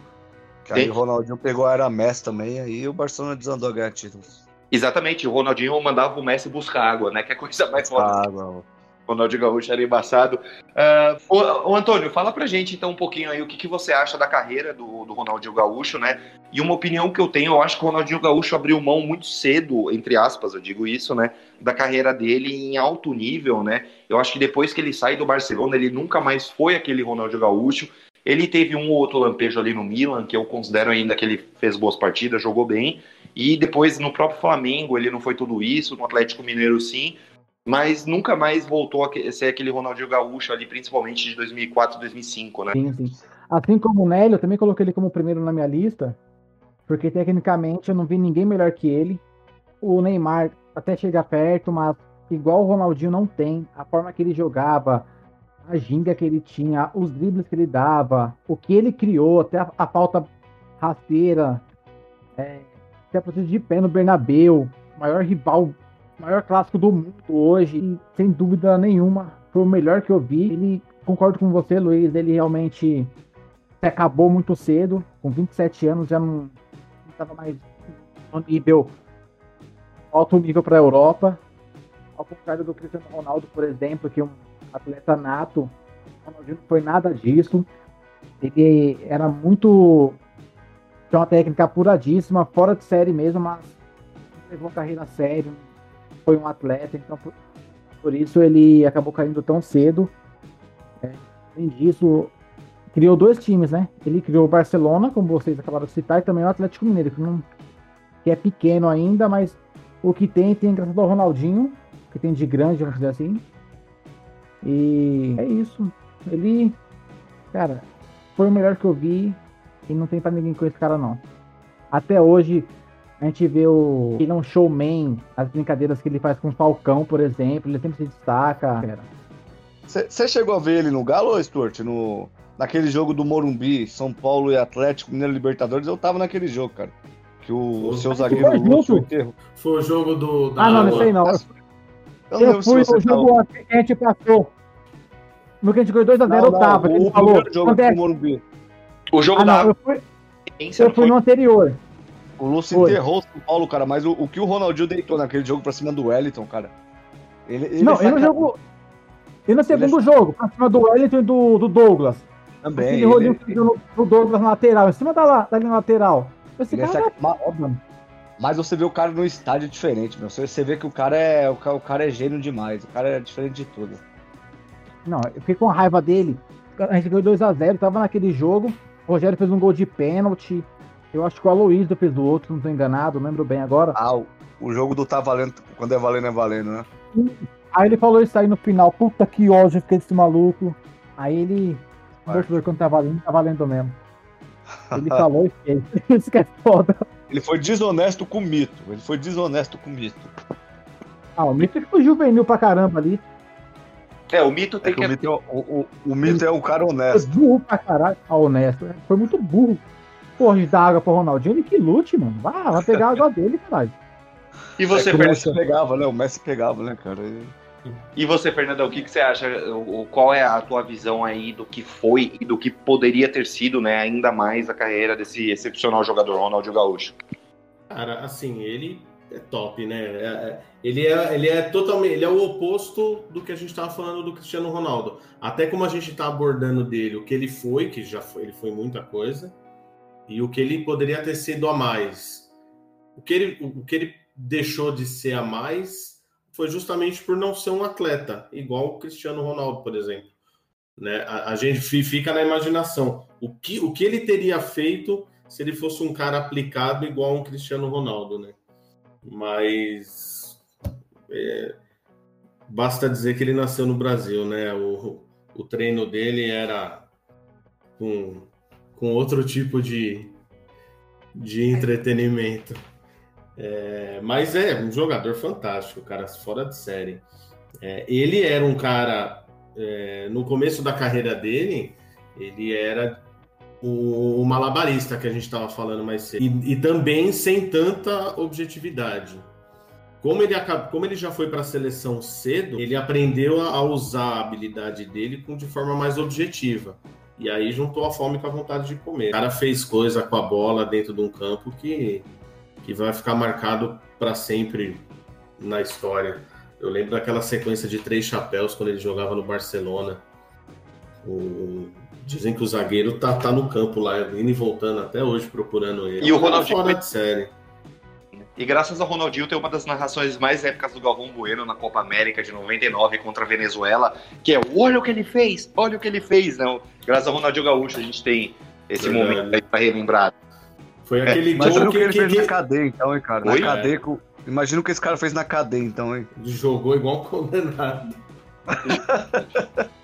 Que aí o Ronaldinho pegou a era Messi também, aí o Barcelona desandou a ganhar títulos. Exatamente, o Ronaldinho mandava o Messi buscar água, né? Que é coisa mais foda. Água. Ronaldinho Gaúcho era embaçado. Uh, ô, ô, Antônio, fala pra gente então um pouquinho aí o que, que você acha da carreira do, do Ronaldinho Gaúcho, né? E uma opinião que eu tenho, eu acho que o Ronaldinho Gaúcho abriu mão muito cedo, entre aspas, eu digo isso, né? Da carreira dele em alto nível, né? Eu acho que depois que ele sai do Barcelona, ele nunca mais foi aquele Ronaldinho Gaúcho. Ele teve um ou outro lampejo ali no Milan, que eu considero ainda que ele fez boas partidas, jogou bem. E depois no próprio Flamengo, ele não foi tudo isso, no Atlético Mineiro sim mas nunca mais voltou a ser aquele Ronaldinho Gaúcho ali, principalmente de 2004, 2005, né? Sim, sim. Assim como o Nélio, eu também coloquei ele como primeiro na minha lista, porque tecnicamente eu não vi ninguém melhor que ele. O Neymar até chega perto, mas igual o Ronaldinho não tem. A forma que ele jogava, a ginga que ele tinha, os dribles que ele dava, o que ele criou, até a, a falta rasteira, é, até a de pé no Bernabeu, maior rival maior clássico do mundo hoje, e sem dúvida nenhuma, foi o melhor que eu vi. Ele, concordo com você, Luiz, ele realmente acabou muito cedo, com 27 anos já não estava mais no nível alto nível para a Europa, ao contrário do Cristiano Ronaldo, por exemplo, que é um atleta nato, o Ronaldinho não foi nada disso. Ele era muito tinha uma técnica apuradíssima, fora de série mesmo, mas levou a carreira a sério, foi um atleta, então por, por isso ele acabou caindo tão cedo. É, além disso, criou dois times, né? Ele criou o Barcelona, como vocês acabaram de citar, e também o Atlético Mineiro, que, não, que é pequeno ainda, mas o que tem, tem graças ao Ronaldinho, que tem de grande, vamos dizer assim. E é isso. Ele, cara, foi o melhor que eu vi e não tem pra ninguém com esse cara, não. Até hoje, a gente vê o. Ele é um showman, as brincadeiras que ele faz com o Falcão, por exemplo, ele sempre se destaca. Você chegou a ver ele no Galo, Stuart? No, naquele jogo do Morumbi, São Paulo e Atlético, Mineiro Libertadores, eu tava naquele jogo, cara. Que o, o seu zagueiro Lúcio enterrou. Foi o jogo do. ah, não, não sei não. Eu, eu fui no jogo que a gente passou. No que a gente ganhou 2x0, eu tava. O, o falou, jogo do Morumbi. O jogo ah, da. Não, eu fui, eu fui no anterior. O Lúcio Foi. enterrou o São Paulo, cara, mas o, o, que o Ronaldinho deitou naquele jogo pra cima do Wellington, cara. Ele, ele não, e no jogo. E no segundo ele... jogo, pra cima do Wellington e do, do Douglas. Também. Aquele rolinho ele... no, no Douglas na lateral, em cima da, da linha lateral. Esse cara é... óbvio. Mas você vê o cara num estádio diferente, meu. Você vê que o cara é. O cara, o cara é gênio demais. O cara é diferente de tudo. Não, eu fiquei com raiva dele. A gente ganhou 2x0, tava naquele jogo. O Rogério fez um gol de pênalti. Eu acho que o Aloysio fez do outro, não tô enganado, não lembro bem agora. Ah, o, o jogo do tá valendo, quando é valendo, é valendo, né? Aí ele falou isso aí no final, puta que ódio, fiquei desse maluco. Aí ele. Mostrou quando tá valendo, tá valendo mesmo. Ele *laughs* falou isso, é *laughs* isso que é foda. Ele foi desonesto com o mito. Ele foi desonesto com o mito. Ah, o mito foi juvenil pra caramba ali. É, o mito tem é que. que... O, mito é, o, o, o mito é o cara honesto. Foi burro pra caralho. Ah, honesto. Foi muito burro porra de dar água pro Ronaldinho, ele que lute, mano. Vai, vai pegar a água *laughs* dele, caralho. E você, é o Messi pegava, né? O Messi pegava, né, cara? E você, Fernandão, o que, que você acha? Qual é a tua visão aí do que foi e do que poderia ter sido, né, ainda mais a carreira desse excepcional jogador Ronaldinho Gaúcho? Cara, assim, ele é top, né? É, é, ele é, ele é totalmente, ele é o oposto do que a gente estava falando do Cristiano Ronaldo. Até como a gente está abordando dele, o que ele foi, que já foi, ele foi muita coisa, e o que ele poderia ter sido a mais. O que ele, o que ele deixou de ser a mais foi justamente por não ser um atleta, igual o Cristiano Ronaldo, por exemplo. Né? A, a gente fica na imaginação. O que, o que ele teria feito se ele fosse um cara aplicado igual um Cristiano Ronaldo, né? Mas é, basta dizer que ele nasceu no Brasil, né? O, o treino dele era com com outro tipo de, de entretenimento. É, mas é um jogador fantástico, cara, fora de série. É, ele era um cara, é, no começo da carreira dele, ele era o, o malabarista que a gente estava falando mais cedo. E, e, também sem tanta objetividade. Como ele, como ele já foi para a seleção cedo, ele aprendeu a, a usar a habilidade dele com, de forma mais objetiva. E aí juntou a fome com a vontade de comer. O cara fez coisa com a bola dentro de um campo que, que vai ficar marcado para sempre na história. Eu lembro daquela sequência de três chapéus quando ele jogava no Barcelona. O, dizem que o zagueiro tá, tá no campo lá, indo e voltando até hoje procurando ele. E o Ronaldinho fora de série. E graças ao Ronaldinho tem uma das narrações mais épicas do Galvão Bueno na Copa América de 99 contra a Venezuela, que é olha o que ele fez, olha o que ele fez, não. Graças ao Ronaldinho Gaúcho a gente tem esse momento aí pra relembrar. Foi aquele é, gol que, que, ele fez que... na cadeia, então, hein, cara. Na cadeia, com... imagina o que esse cara fez na cadeia, então, hein. Jogou igual um condenado. *laughs*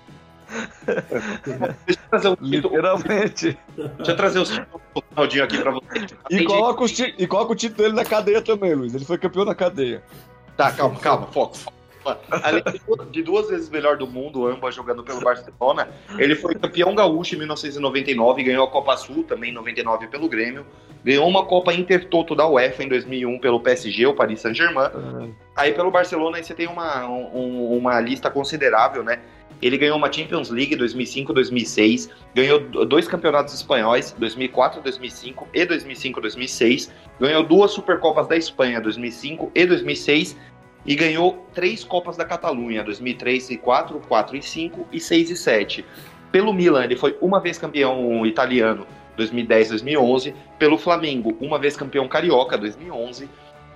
Deixa eu trazer um Literalmente. Deixa eu trazer o Ronaldinho aqui pra você. E coloca, o, e coloca o título dele na cadeia também, Luiz. Ele foi campeão na cadeia. Tá, calma, calma, foco. Além de duas vezes melhor do mundo, ambas jogando pelo Barcelona, ele foi campeão gaúcho em 1999, ganhou a Copa Sul também em 99 pelo Grêmio, ganhou uma Copa Intertoto da UEFA em 2001 pelo PSG, o Paris Saint-Germain. Uhum. Aí pelo Barcelona aí você tem uma, um, uma lista considerável, né? Ele ganhou uma Champions League 2005, 2006, ganhou dois campeonatos espanhóis, 2004, 2005 e 2005, 2006, ganhou duas Supercopas da Espanha, 2005 e 2006, e ganhou três Copas da Catalunha, 2003 e 4, 4 e 5 e 6 e 7. Pelo Milan, ele foi uma vez campeão italiano, 2010, 2011, pelo Flamengo, uma vez campeão carioca, 2011,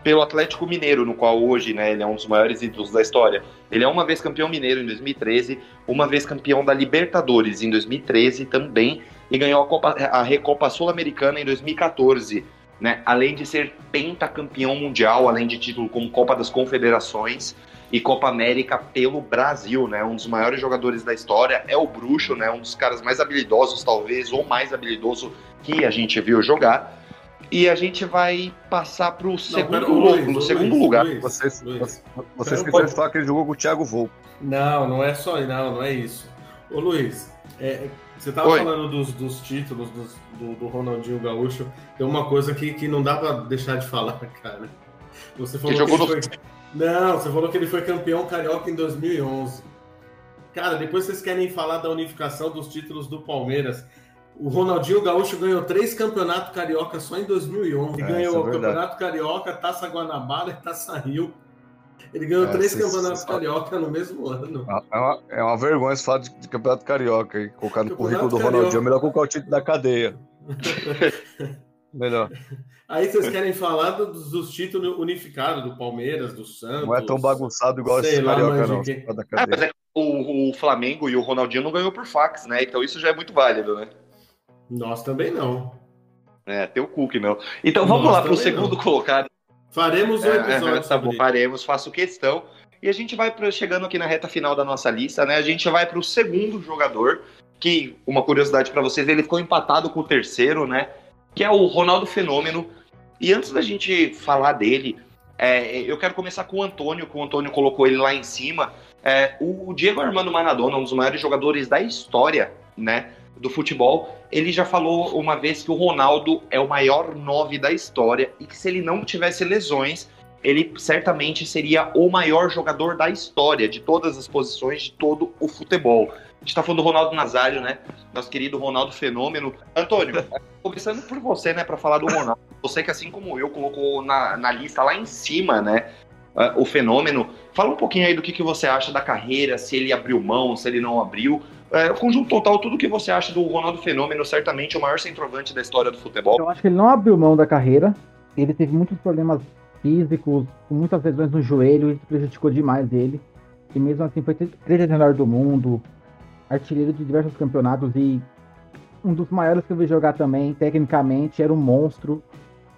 pelo Atlético Mineiro, no qual hoje né, ele é um dos maiores ídolos da história. Ele é uma vez campeão mineiro em 2013, uma vez campeão da Libertadores em 2013 também, e ganhou a, Copa, a Recopa Sul-Americana em 2014. Né? Além de ser pentacampeão mundial, além de título como Copa das Confederações e Copa América pelo Brasil, né? Um dos maiores jogadores da história é o Bruxo, né? Um dos caras mais habilidosos, talvez, ou mais habilidoso que a gente viu jogar. E a gente vai passar para o segundo, Luiz, no segundo Luiz, lugar. Luiz, vocês, vocês esqueceram de falar que ele jogou com o Thiago Volpe. Não, não é só não, não é isso. Ô Luiz, é, você tava Oi. falando dos, dos títulos dos, do, do, Ronaldinho Gaúcho. Tem uma coisa aqui que não dá pra deixar de falar, *laughs* cara. Você falou que, que ele no... foi... Não, você falou que ele foi campeão carioca em 2011. Cara, depois vocês querem falar da unificação dos títulos do Palmeiras. O Ronaldinho Gaúcho ganhou três campeonatos carioca só em 2011. É, ganhou é o Campeonato Carioca, Taça Guanabara e Taça Rio. Ele ganhou é, três campeonatos carioca no mesmo ano. É uma, é uma vergonha esse fato de, de campeonato carioca. E colocar no currículo do Ronaldinho é melhor colocar o título da cadeia. *laughs* melhor. Aí vocês querem falar dos, dos, títulos unificados do Palmeiras, do Santos. Não é tão bagunçado igual esse carioca, não. É, mas é o, o Flamengo e o Ronaldinho não ganhou por fax, né? Então isso já é muito válido, né? Nós também não. É, tem o Cook, não. Então vamos Nós lá para o segundo não. colocado. Faremos o é, episódio. É, tá bom, faremos, faço questão. E a gente vai pra, chegando aqui na reta final da nossa lista, né? A gente vai para o segundo jogador, que, uma curiosidade para vocês, ele ficou empatado com o terceiro, né? Que é o Ronaldo Fenômeno. E antes da gente falar dele, é, eu quero começar com o Antônio, que o Antônio colocou ele lá em cima. É, o Diego Armando Maradona, um dos maiores jogadores da história, né? Do futebol, ele já falou uma vez que o Ronaldo é o maior nove da história e que se ele não tivesse lesões, ele certamente seria o maior jogador da história, de todas as posições, de todo o futebol. A gente tá falando do Ronaldo Nazário, né? Nosso querido Ronaldo Fenômeno. Antônio, *laughs* começando por você, né, para falar do Ronaldo. Você que, assim como eu, colocou na, na lista lá em cima, né, uh, o Fenômeno. Fala um pouquinho aí do que, que você acha da carreira, se ele abriu mão, se ele não abriu. É, o conjunto total, tudo que você acha do Ronaldo Fenômeno, certamente o maior centroavante da história do futebol. Eu acho que ele não abriu mão da carreira. Ele teve muitos problemas físicos, muitas lesões no joelho, isso prejudicou demais ele. E mesmo assim foi treinador do mundo, artilheiro de diversos campeonatos e um dos maiores que eu vi jogar também, tecnicamente, era um monstro.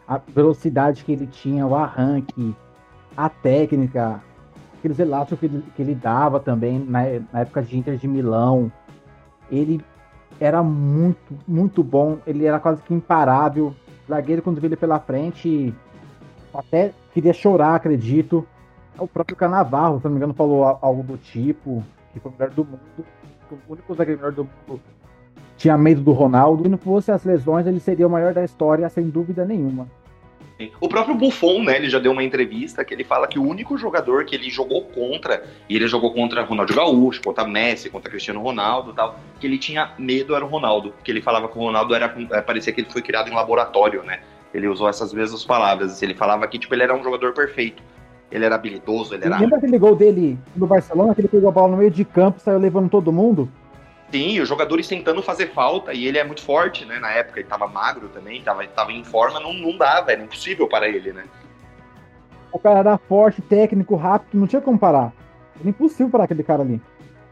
A velocidade que ele tinha, o arranque, a técnica, aqueles elásticos que ele, que ele dava também na, na época de Inter de Milão ele era muito, muito bom. Ele era quase que imparável. Zagueiro, quando viu ele pela frente, até queria chorar, acredito. O próprio Canavarro, se não me engano, falou algo do tipo, que foi o melhor do mundo. O único zagueiro melhor do mundo tinha medo do Ronaldo. Se não fosse as lesões, ele seria o maior da história, sem dúvida nenhuma. O próprio Buffon, né, ele já deu uma entrevista que ele fala que o único jogador que ele jogou contra, e ele jogou contra Ronaldo Gaúcho, contra Messi, contra Cristiano Ronaldo tal, que ele tinha medo era o Ronaldo, que ele falava que o Ronaldo era, é, parecia que ele foi criado em laboratório, né, ele usou essas mesmas palavras, ele falava que, tipo, ele era um jogador perfeito, ele era habilidoso, ele era... Lembra aquele gol dele no Barcelona, que ele pegou a bola no meio de campo, saiu levando todo mundo? Sim, os jogadores tentando fazer falta, e ele é muito forte, né? Na época ele tava magro também, tava, tava em forma, não, não dava, era impossível para ele, né? O cara era forte, técnico, rápido, não tinha como parar. Era impossível parar aquele cara ali.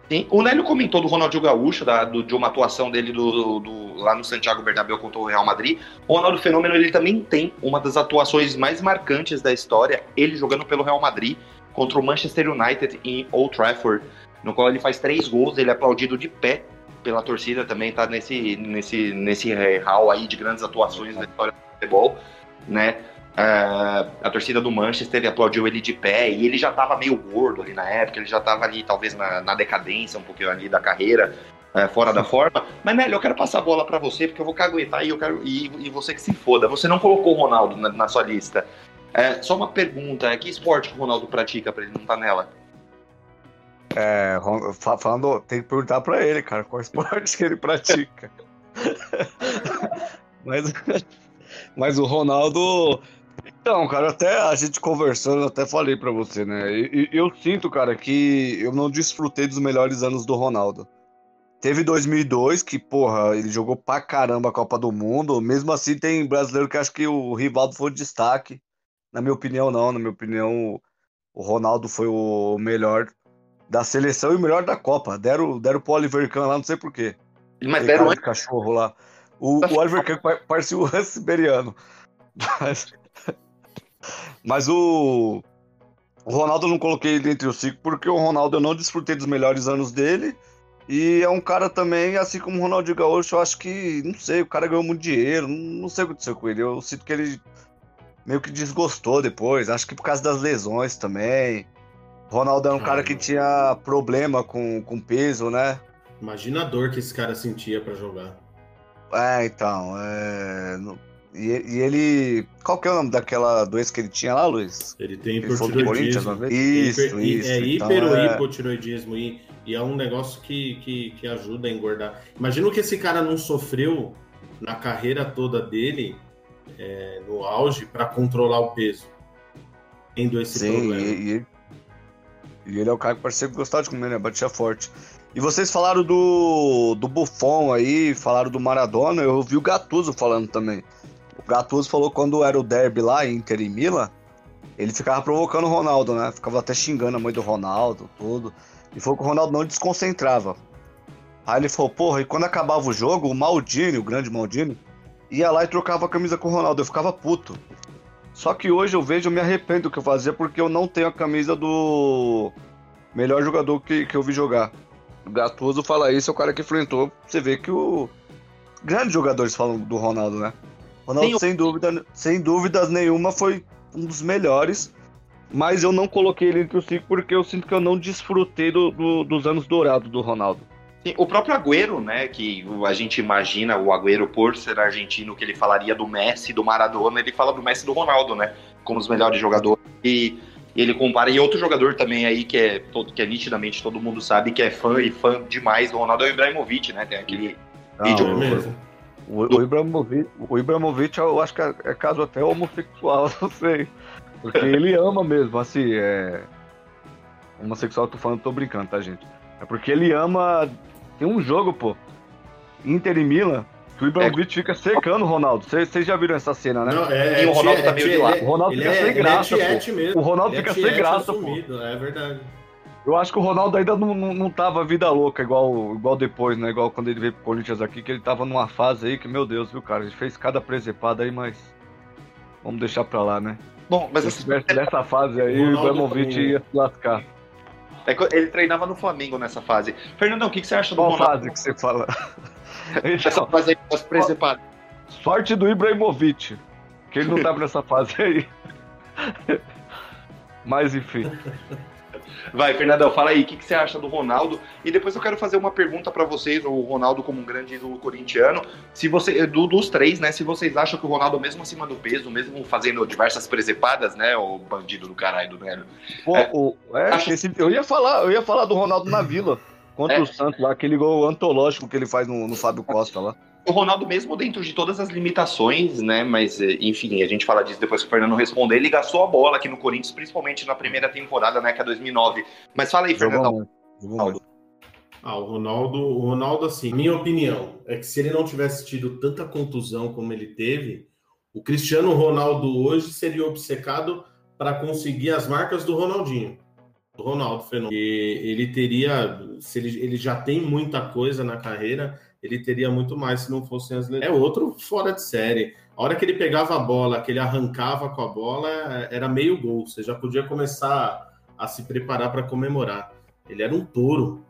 Sim, o Nélio comentou do Ronaldinho Gaúcho, da, do, de uma atuação dele do, do, lá no Santiago Bernabéu contra o Real Madrid. O Ronaldo Fenômeno, ele também tem uma das atuações mais marcantes da história, ele jogando pelo Real Madrid contra o Manchester United em Old Trafford no qual ele faz três gols, ele é aplaudido de pé pela torcida também, tá nesse, nesse, nesse hall aí de grandes atuações da história do futebol, né? Uh, a torcida do Manchester aplaudiu ele de pé e ele já estava meio gordo ali na época, ele já estava ali talvez na, na, decadência um pouquinho ali da carreira, uh, fora da forma. Mas Nélio, eu quero passar a bola para você porque eu vou caguetar e eu quero e, e, você que se foda. Você não colocou o Ronaldo na, na sua lista. Uh, só uma pergunta: que esporte que o Ronaldo pratica para ele não estar tá nela? É, falando, tem que perguntar pra ele, cara, qual *laughs* esporte que ele pratica. *laughs* mas, mas o Ronaldo. Então, cara, até a gente conversando, eu até falei pra você, né? E, eu sinto, cara, que eu não desfrutei dos melhores anos do Ronaldo. Teve 2002, que, porra, ele jogou pra caramba a Copa do Mundo. Mesmo assim, tem brasileiro que acha que o Rivaldo foi o destaque. Na minha opinião, não. Na minha opinião, o Ronaldo foi o melhor da seleção e o melhor da Copa. Deram, deram pro Oliver Kahn lá, não sei porquê. Mas deram antes. cachorro lá. O, o Oliver Kahn parecia o Hans Siberiano. Mas, *laughs* mas o, o Ronaldo eu não coloquei ele entre os cinco porque o Ronaldo eu não desfrutei dos melhores anos dele. E é um cara também, assim como o Ronaldinho Gaúcho, eu acho que, não sei, o cara ganhou muito dinheiro, não sei o que aconteceu com ele. Eu sinto que ele meio que desgostou depois, acho que por causa das lesões também. Ronaldo é um cara que tinha problema com, com peso, né? Imagina a dor que esse cara sentia para jogar. É, então. É... E, e, ele. Qual que é o nome daquela doença que ele tinha lá, Luiz? Ele tem hipotiroidismo. Isso, Hiper, isso. É então, hiper ou é... hipotiroidismo. E, e, é um negócio que, que, que ajuda a engordar. Imagina o que esse cara não sofreu na carreira toda dele, é, no auge, para controlar o peso. Tendo esse Sim, problema. E, e, ele é o cara que parece gostar de comer, né? Batia forte. E vocês falaram do, do Buffon aí, falaram do Maradona, eu ouvi o Gattuso falando também. O Gattuso falou quando era o derby lá, Inter e Milan, ele ficava provocando o Ronaldo, né? Ficava até xingando a mãe do Ronaldo, tudo. E falou que o Ronaldo não desconcentrava. Aí ele falou, porra, e quando acabava o jogo, o Maldini, o grande Maldini, ia lá e trocava a camisa com o Ronaldo. Eu ficava puto. Só que hoje eu vejo, eu me arrependo do que eu fazia, porque eu não tenho a camisa do melhor jogador que, que eu vi jogar. O Gattuso fala isso, é o cara que enfrentou. Você vê que o. Grandes jogadores falam do Ronaldo, né? Ronaldo, sem, dúvida, sem dúvidas nenhuma, foi um dos melhores. Mas eu não coloquei ele entre os cinco porque eu sinto que eu não desfrutei do, do, dos anos dourados do Ronaldo. Sim, o próprio Agüero, né, que a gente imagina o Agüero por ser argentino, que ele falaria do Messi, do Maradona, ele fala do Messi e do Ronaldo, né, como os melhores jogadores. E ele compara, e outro jogador também aí que é, todo, que é nitidamente todo mundo sabe que é fã e fã demais do Ronaldo é o Ibrahimovic, né? Tem aquele Não, vídeo mesmo. O, o, Ibrahimovic, o Ibrahimovic eu acho que é, é caso até homossexual, *laughs* não sei. Porque ele ama mesmo, assim, é. Homossexual, tô falando, tô brincando, tá, gente? É porque ele ama. Tem um jogo, pô. Inter e Milan, o Ibrahimovic é. fica secando o Ronaldo. Vocês já viram essa cena, né? Não, é, e o Ronaldo é, tá meio de lado. O Ronaldo fica sem graça. O Ronaldo fica sem graça, pô. É verdade. Eu acho que o Ronaldo ainda não, não, não tava vida louca, igual, igual depois, né? Igual quando ele veio pro Corinthians aqui, que ele tava numa fase aí que, meu Deus, viu, cara? Ele fez cada presepada aí, mas. Vamos deixar pra lá, né? Bom, mas se assim, tivesse nessa fase aí, o Ibrahimovic ia se lascar. É ele treinava no Flamengo nessa fase. Fernandão, o que, que você acha do Qual fase que você fala? *laughs* Essa fase aí das presepadas. Sorte do Ibrahimovic, que ele não tá nessa fase aí. *laughs* Mas enfim. Vai, Fernandão, fala aí, o que, que, você acha do Ronaldo? E depois eu quero fazer uma pergunta para vocês, o Ronaldo como um grande ídolo corintiano, se você, do, dos três, né, se vocês acham que o Ronaldo, mesmo acima do peso, mesmo fazendo diversas presepadas, né, o bandido do caralho do Nero. Pô, é, o, é, acho... esse, eu ia falar, eu ia falar do Ronaldo na Vila, contra é. o Santos lá, aquele gol antológico que ele faz no, no Fábio Costa lá o Ronaldo mesmo dentro de todas as limitações, né? Mas eh, enfim, a gente fala disso depois que o Fernando responder. Ele gastou a bola aqui no Corinthians, principalmente na primeira temporada, né? Que é 2009. Mas fala aí, Fernando. Ronaldo. Ah, o Ronaldo, o Ronaldo, assim, minha opinião é que se ele não tivesse tido tanta contusão como ele teve, o Cristiano Ronaldo hoje seria obcecado para conseguir as marcas do Ronaldinho. Do Ronaldo Fenômeno. E ele teria, se ele, ele já tem muita coisa na carreira, ele teria muito mais se não fossem as lesões. É outro fora de série. A hora que ele pegava a bola, que ele arrancava com a bola, era meio gol. Você já podia começar a se preparar para comemorar. Ele era um touro.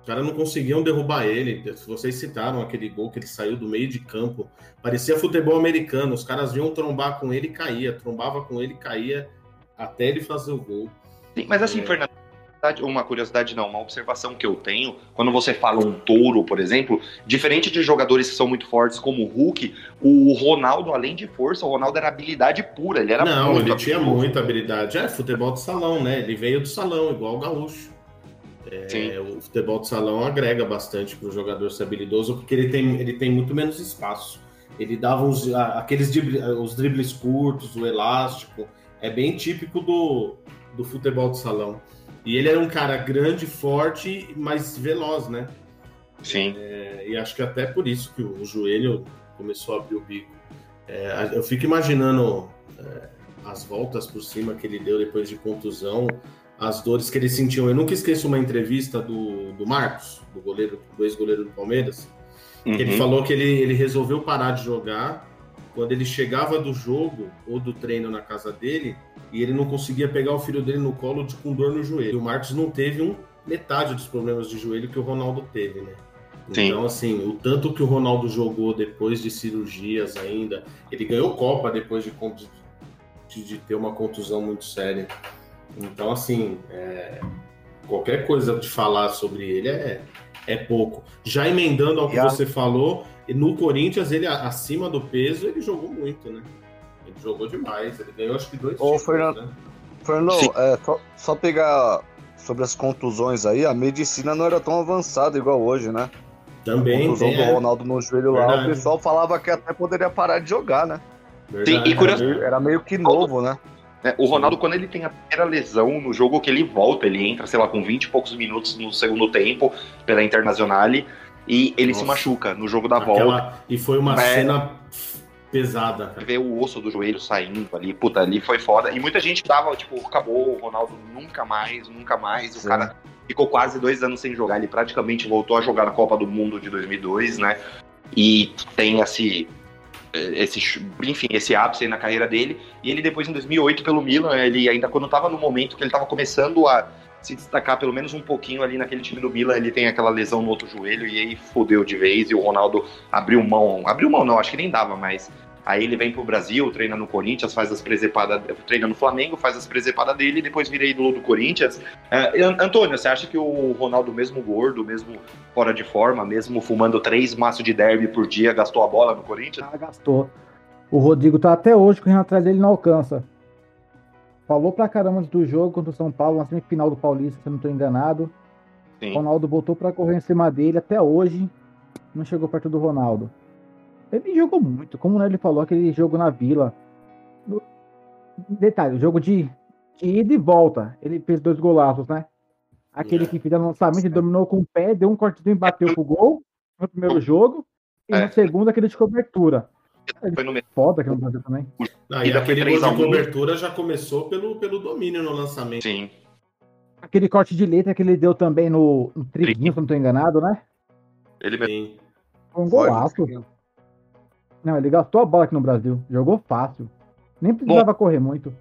Os caras não conseguiam derrubar ele. Vocês citaram aquele gol que ele saiu do meio de campo. Parecia futebol americano. Os caras vinham trombar com ele e caía. Trombava com ele e caía até ele fazer o gol. Sim, mas assim, é... Fernando, uma curiosidade não, uma observação que eu tenho, quando você fala um touro, por exemplo, diferente de jogadores que são muito fortes como o Hulk, o Ronaldo, além de força, o Ronaldo era habilidade pura, ele era Não, ele tinha muita habilidade. É, futebol de salão, né? Ele veio do salão, igual o gaúcho. É, o futebol de salão agrega bastante para o jogador ser habilidoso, porque ele tem, ele tem muito menos espaço. Ele dava uns, aqueles os dribles curtos, o elástico. É bem típico do, do futebol de salão. E ele era um cara grande, forte, mas veloz, né? Sim. É, e acho que até por isso que o, joelho começou a abrir o bico. É, eu fico imaginando é, as voltas por cima que ele deu depois de contusão, as dores que ele sentiu. Eu nunca esqueço uma entrevista do, do Marcos, do goleiro, do ex-goleiro do Palmeiras, uhum. que ele uhum. falou que ele, ele resolveu parar de jogar quando ele chegava do jogo ou do treino na casa dele e ele não conseguia pegar o filho dele no colo de, com dor no joelho. E o Marcos não teve um metade dos problemas de joelho que o Ronaldo teve, né? Sim. Então, assim, o tanto que o Ronaldo jogou depois de cirurgias ainda, ele ganhou Copa depois de, de, de ter uma contusão muito séria. Então, assim, é, qualquer coisa de falar sobre ele é, é pouco. Já emendando ao que você falou, no Corinthians, ele acima do peso, ele jogou muito, né? Ele jogou demais. Ele ganhou acho que dois Ô, títulos, Fernando, né? Fernando é, só, só pegar sobre as contusões aí, a medicina não era tão avançada igual hoje, né? Também. A contusão do é. Ronaldo no joelho Verdade. lá, o pessoal falava que até poderia parar de jogar, né? Sim, e curioso... era, meio, era meio que novo, né? É, o Ronaldo, quando ele tem a primeira lesão no jogo que ele volta, ele entra, sei lá, com 20 e poucos minutos no segundo tempo pela Internazionale e ele Nossa. se machuca no jogo da Aquela... volta. E foi uma é... cena pesada. Cara. Ver o osso do joelho saindo ali, puta, ali foi foda. E muita gente tava, tipo, acabou, o Ronaldo nunca mais, nunca mais. O Sim. cara ficou quase dois anos sem jogar. Ele praticamente voltou a jogar na Copa do Mundo de 2002, né? E tem esse esse, enfim, esse ápice na carreira dele. E ele depois em 2008 pelo Milan, ele ainda quando estava no momento que ele estava começando a se destacar pelo menos um pouquinho ali naquele time do Milan, ele tem aquela lesão no outro joelho e aí fodeu de vez e o Ronaldo abriu mão, abriu mão não, acho que nem dava mais. Aí ele vem pro Brasil, treina no Corinthians, faz as presepadas, treina no Flamengo, faz as presepadas dele e depois vira ídolo do Corinthians. É, Antônio, você acha que o Ronaldo, mesmo gordo, mesmo fora de forma, mesmo fumando três maços de derby por dia, gastou a bola no Corinthians? Ah, gastou. O Rodrigo tá até hoje correndo atrás dele não alcança. Falou pra caramba do jogo contra o São Paulo, na semifinal do Paulista, se eu não tô enganado. Sim. Ronaldo botou pra correr em cima dele até hoje. Não chegou perto do Ronaldo. Ele jogou muito, como ele falou, aquele jogo na Vila. Detalhe, o jogo de, de ida e volta. Ele fez dois golaços, né? Aquele é. que fez o lançamento e dominou com o pé, deu um cortezinho e bateu pro gol no primeiro jogo. E é. no segundo, aquele de cobertura. Foi no foda aqui no Brasil também. Não, e aquele gol de cobertura já começou pelo, pelo domínio no lançamento. Sim. Aquele corte de letra que ele deu também no, no triguinho, se não estou enganado, né? Ele mesmo. Foi um golaço. Não, ele gastou a bola aqui no Brasil. Jogou fácil. Nem precisava Bom, correr muito.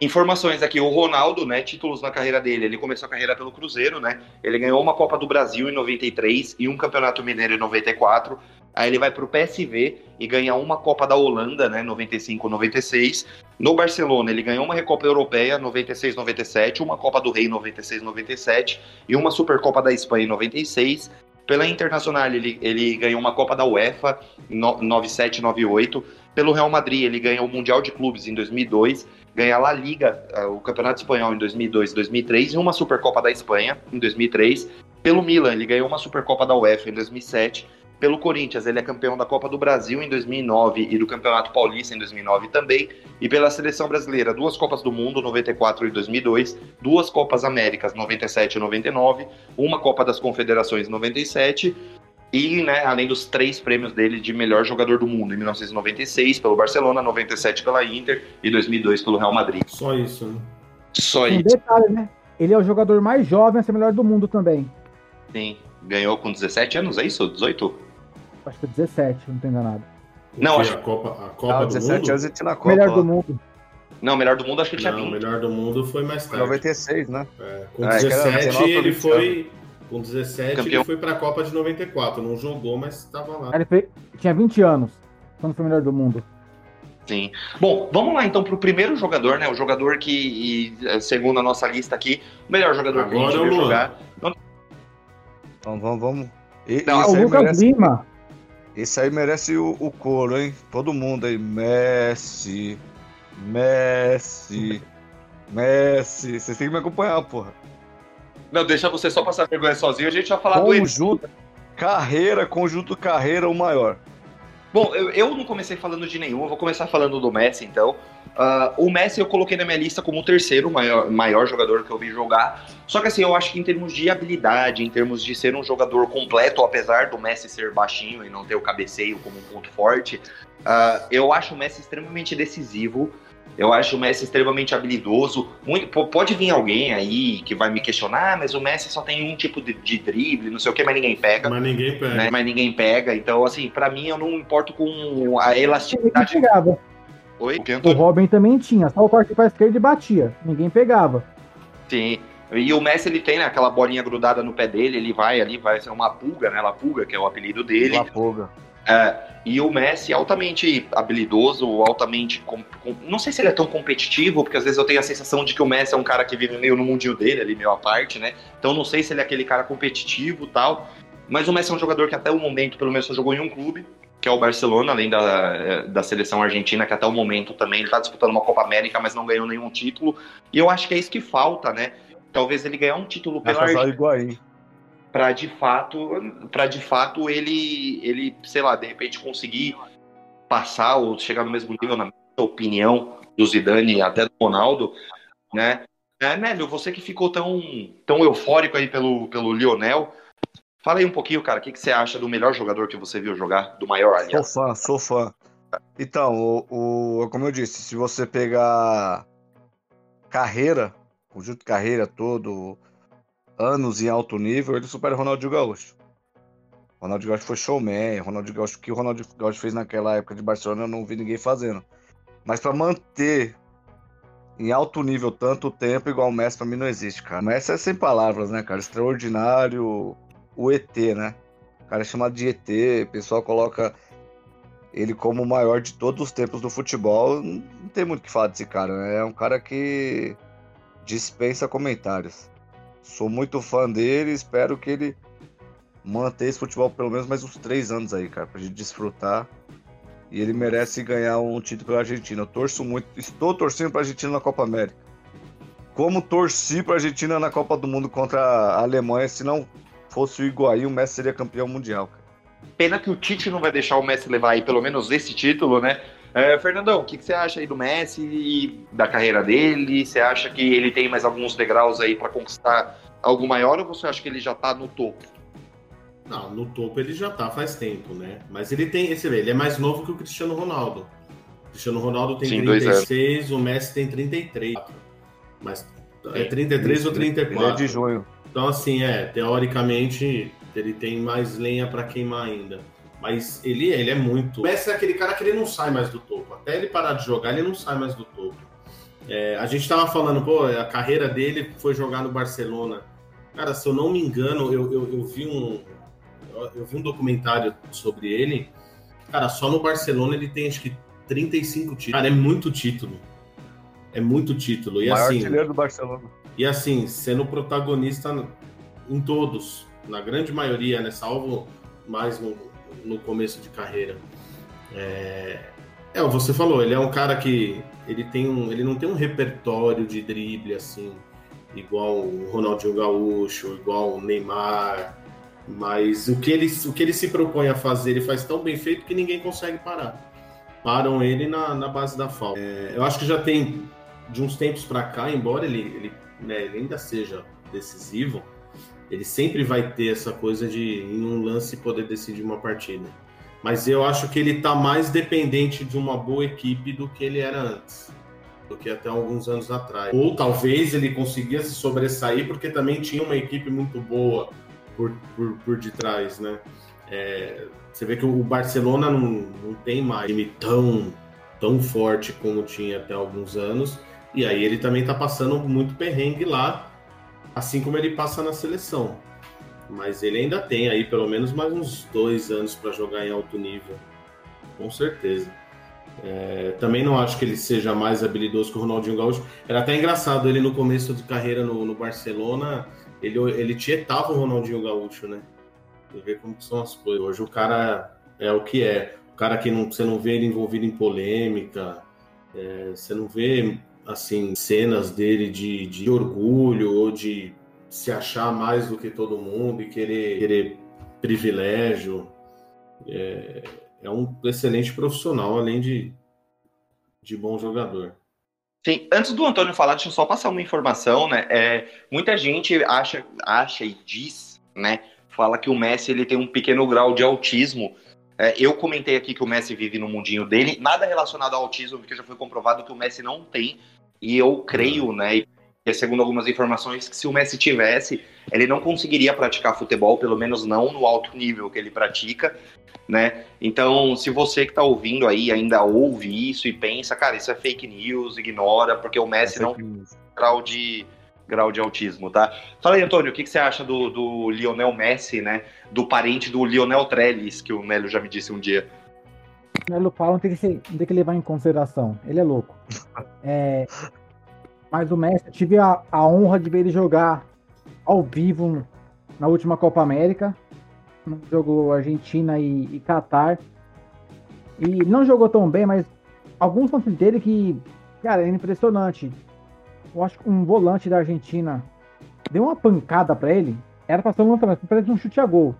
Informações aqui, o Ronaldo, né, títulos na carreira dele, ele começou a carreira pelo Cruzeiro, né, ele ganhou uma Copa do Brasil em 93 e um Campeonato Mineiro em 94, aí ele vai para o PSV e ganha uma Copa da Holanda, né, 95, 96, no Barcelona ele ganhou uma Recopa Europeia 96, 97, uma Copa do Rei 96, 97 e uma Supercopa da Espanha em 96, pela Internacional, ele, ele ganhou uma Copa da UEFA em 97, 98. Pelo Real Madrid, ele ganhou o Mundial de Clubes em 2002. Ganha a La Liga, o Campeonato Espanhol em 2002 e 2003. E uma Supercopa da Espanha em 2003. Pelo Milan, ele ganhou uma Supercopa da UEFA em 2007 pelo Corinthians, ele é campeão da Copa do Brasil em 2009 e do Campeonato Paulista em 2009 também. E pela seleção brasileira, duas Copas do Mundo, 94 e 2002, duas Copas Américas, 97 e 99, uma Copa das Confederações, 97. E, né, além dos três prêmios dele de melhor jogador do mundo, em 1996 pelo Barcelona, 97 pela Inter e 2002 pelo Real Madrid. Só isso, né? Só um isso. detalhe, né? Ele é o jogador mais jovem a ser melhor do mundo também. Sim, ganhou com 17 anos, é isso? 18? Acho que 17, não tô enganado. Não, acho a Copa, a Copa ah, do 17 Mundo? anos na Copa. Melhor do mundo. Não, melhor do mundo acho que ele tinha Não, melhor do mundo foi mais tarde. 96, né? É, com 17 ele foi. Com 17 Campeão. ele foi pra Copa de 94. Não jogou, mas estava lá. Ele foi, tinha 20 anos quando foi melhor do mundo. Sim. Bom, vamos lá então para o primeiro jogador, né? O jogador que, segundo a nossa lista aqui, o melhor jogador Agora que a gente viu jogar. Então vamos, vamos. E, Não, o Lucas merece... Lima. Esse aí merece o, o couro, hein? Todo mundo aí. Messi. Messi. Messi. Vocês têm que me acompanhar, porra. Não, deixa você só passar vergonha sozinho, a gente vai falar conjunto, do Carreira, conjunto carreira, o maior. Bom, eu, eu não comecei falando de nenhum, vou começar falando do Messi, então. Uh, o Messi eu coloquei na minha lista como o terceiro maior, maior jogador que eu vi jogar. Só que assim, eu acho que em termos de habilidade, em termos de ser um jogador completo, apesar do Messi ser baixinho e não ter o cabeceio como um ponto forte, uh, eu acho o Messi extremamente decisivo. Eu acho o Messi extremamente habilidoso. Muito, pode vir alguém aí que vai me questionar, ah, mas o Messi só tem um tipo de, de drible, não sei o que, mas ninguém pega. Mas ninguém pega. Né? Mas ninguém pega. Então, assim, para mim, eu não importo com a elasticidade. Oi? O, o Robin também tinha, só o corte pra esquerda e batia. Ninguém pegava. Sim. E o Messi, ele tem né, aquela bolinha grudada no pé dele, ele vai ali, vai ser uma pulga, né? La Pulga, que é o apelido dele. La Pulga. É, e o Messi altamente habilidoso, altamente. Com, com, não sei se ele é tão competitivo, porque às vezes eu tenho a sensação de que o Messi é um cara que vive meio no mundinho dele, ali, meio à parte, né? Então não sei se ele é aquele cara competitivo tal. Mas o Messi é um jogador que até o momento, pelo menos, só jogou em um clube, que é o Barcelona, além da, da seleção argentina, que até o momento também ele está disputando uma Copa América, mas não ganhou nenhum título. E eu acho que é isso que falta, né? Talvez ele ganhar um título pela Argentina. Para de fato, para de fato ele, ele, sei lá, de repente conseguir passar ou chegar no mesmo nível, na minha opinião, do Zidane e até do Ronaldo, né? É, Nélio, você que ficou tão, tão eufórico aí pelo, pelo Lionel, fala aí um pouquinho, cara, o que, que você acha do melhor jogador que você viu jogar, do maior, aliás? Sou fã, sou fã. Então, o, o, como eu disse, se você pegar carreira, conjunto de carreira todo, anos em alto nível, ele supera o Ronaldinho Gaúcho. Ronaldinho Gaúcho foi showman, Ronaldinho Gaúcho, o que o Ronaldinho Gaúcho fez naquela época de Barcelona, eu não vi ninguém fazendo. Mas para manter em alto nível tanto tempo, igual o Messi, pra mim não existe, cara. O Messi é sem palavras, né, cara? Extraordinário. O ET, né? O cara é chamado de ET, o pessoal coloca ele como o maior de todos os tempos do futebol. Não tem muito o que falar desse cara, né? É um cara que dispensa comentários. Sou muito fã dele, espero que ele mantenha esse futebol pelo menos mais uns três anos aí, cara, pra gente desfrutar e ele merece ganhar um título pela Argentina. Eu torço muito, estou torcendo para a Argentina na Copa América. Como torci para a Argentina na Copa do Mundo contra a Alemanha, se não fosse o Higuaín, o Messi seria campeão mundial. Cara. Pena que o Tite não vai deixar o Messi levar aí pelo menos esse título, né? É, Fernandão, o que, que, você acha aí do Messi e da carreira dele? Você acha que ele tem mais alguns degraus aí para conquistar algo maior ou você acha que ele já está no topo? Não, no topo ele já tá faz tempo, né? Mas ele tem, esse ele é mais novo que o Cristiano Ronaldo. O Cristiano Ronaldo tem Sim, 36, o Messi tem 33. Mas é 33 Isso, ou 34? Ele é de junho. Então assim, é, teoricamente ele tem mais lenha para queimar ainda. Mas ele, ele é muito. O Messi é aquele cara que ele não sai mais do topo. Até ele parar de jogar, ele não sai mais do topo. É, a gente tava falando, pô, a carreira dele foi jogar no Barcelona. Cara, se eu não me engano, eu, eu, eu vi um, eu vi um documentário sobre ele. Cara, só no Barcelona ele tem acho que 35 títulos. Cara, é muito título. É muito título. E o maior assim, artilheiro do Barcelona. E assim, sendo protagonista em todos, na grande maioria, né? Salvo mais no, no começo de carreira. É, é, você falou, ele é um cara que ele tem um, ele não tem um repertório de drible assim, igual o Ronaldinho Gaúcho, igual o Neymar, mas o que, ele, o que ele se propõe a fazer, ele faz tão bem feito que ninguém consegue parar. Param ele na, na base da falta. É, eu acho que já tem, de uns tempos para cá, embora ele, ele, né, ele, ainda seja decisivo, ele sempre vai ter essa coisa de, em um lance, poder decidir uma partida. Mas eu acho que ele está mais dependente de uma boa equipe do que ele era antes do que até alguns anos atrás. Ou talvez ele conseguia se sobressair porque também tinha uma equipe muito boa por, por, por detrás, né? É, você vê que o Barcelona não, não tem mais time tão, tão forte como tinha até alguns anos, e aí ele também tá passando muito perrengue lá, assim como ele passa na seleção. Mas ele ainda tem aí pelo menos mais uns dois anos para jogar em alto nível, com certeza. É, também não acho que ele seja mais habilidoso que o Ronaldinho Gaúcho. Era até engraçado ele no começo de carreira no, no Barcelona ele, ele tietava o Ronaldinho Gaúcho, né? Você vê como são as coisas. Hoje o cara é o que é. O cara que não, você não vê ele envolvido em polêmica, é, você não vê, assim, cenas dele de, de orgulho ou de se achar mais do que todo mundo e querer, querer privilégio. É, é um excelente profissional, além de, de bom jogador. Sim, antes do Antônio falar, deixa eu só passar uma informação, né? É, muita gente acha, acha e diz, né? Fala que o Messi ele tem um pequeno grau de autismo. É, eu comentei aqui que o Messi vive no mundinho dele, nada relacionado ao autismo, porque já foi comprovado que o Messi não tem. E eu creio, né? E segundo algumas informações, que se o Messi tivesse, ele não conseguiria praticar futebol, pelo menos não no alto nível que ele pratica né? Então, se você que tá ouvindo aí ainda ouve isso e pensa, cara, isso é fake news, ignora, porque o Messi é não tem grau de grau de autismo, tá? Fala aí, Antônio, o que, que você acha do, do Lionel Messi, né? Do parente do Lionel Trellis, que o Nélio já me disse um dia. O Nélio fala, tem que, ser, tem que levar em consideração. Ele é louco. *laughs* É, mas o Messi, eu tive a, a honra de ver ele jogar ao vivo na última Copa América no jogo Argentina e, e Catar. E não jogou tão bem, mas alguns lances dele que, cara, é impressionante. Eu acho que um volante da Argentina deu uma pancada para ele. Era pra ser um lançamento, parece um chute a gol.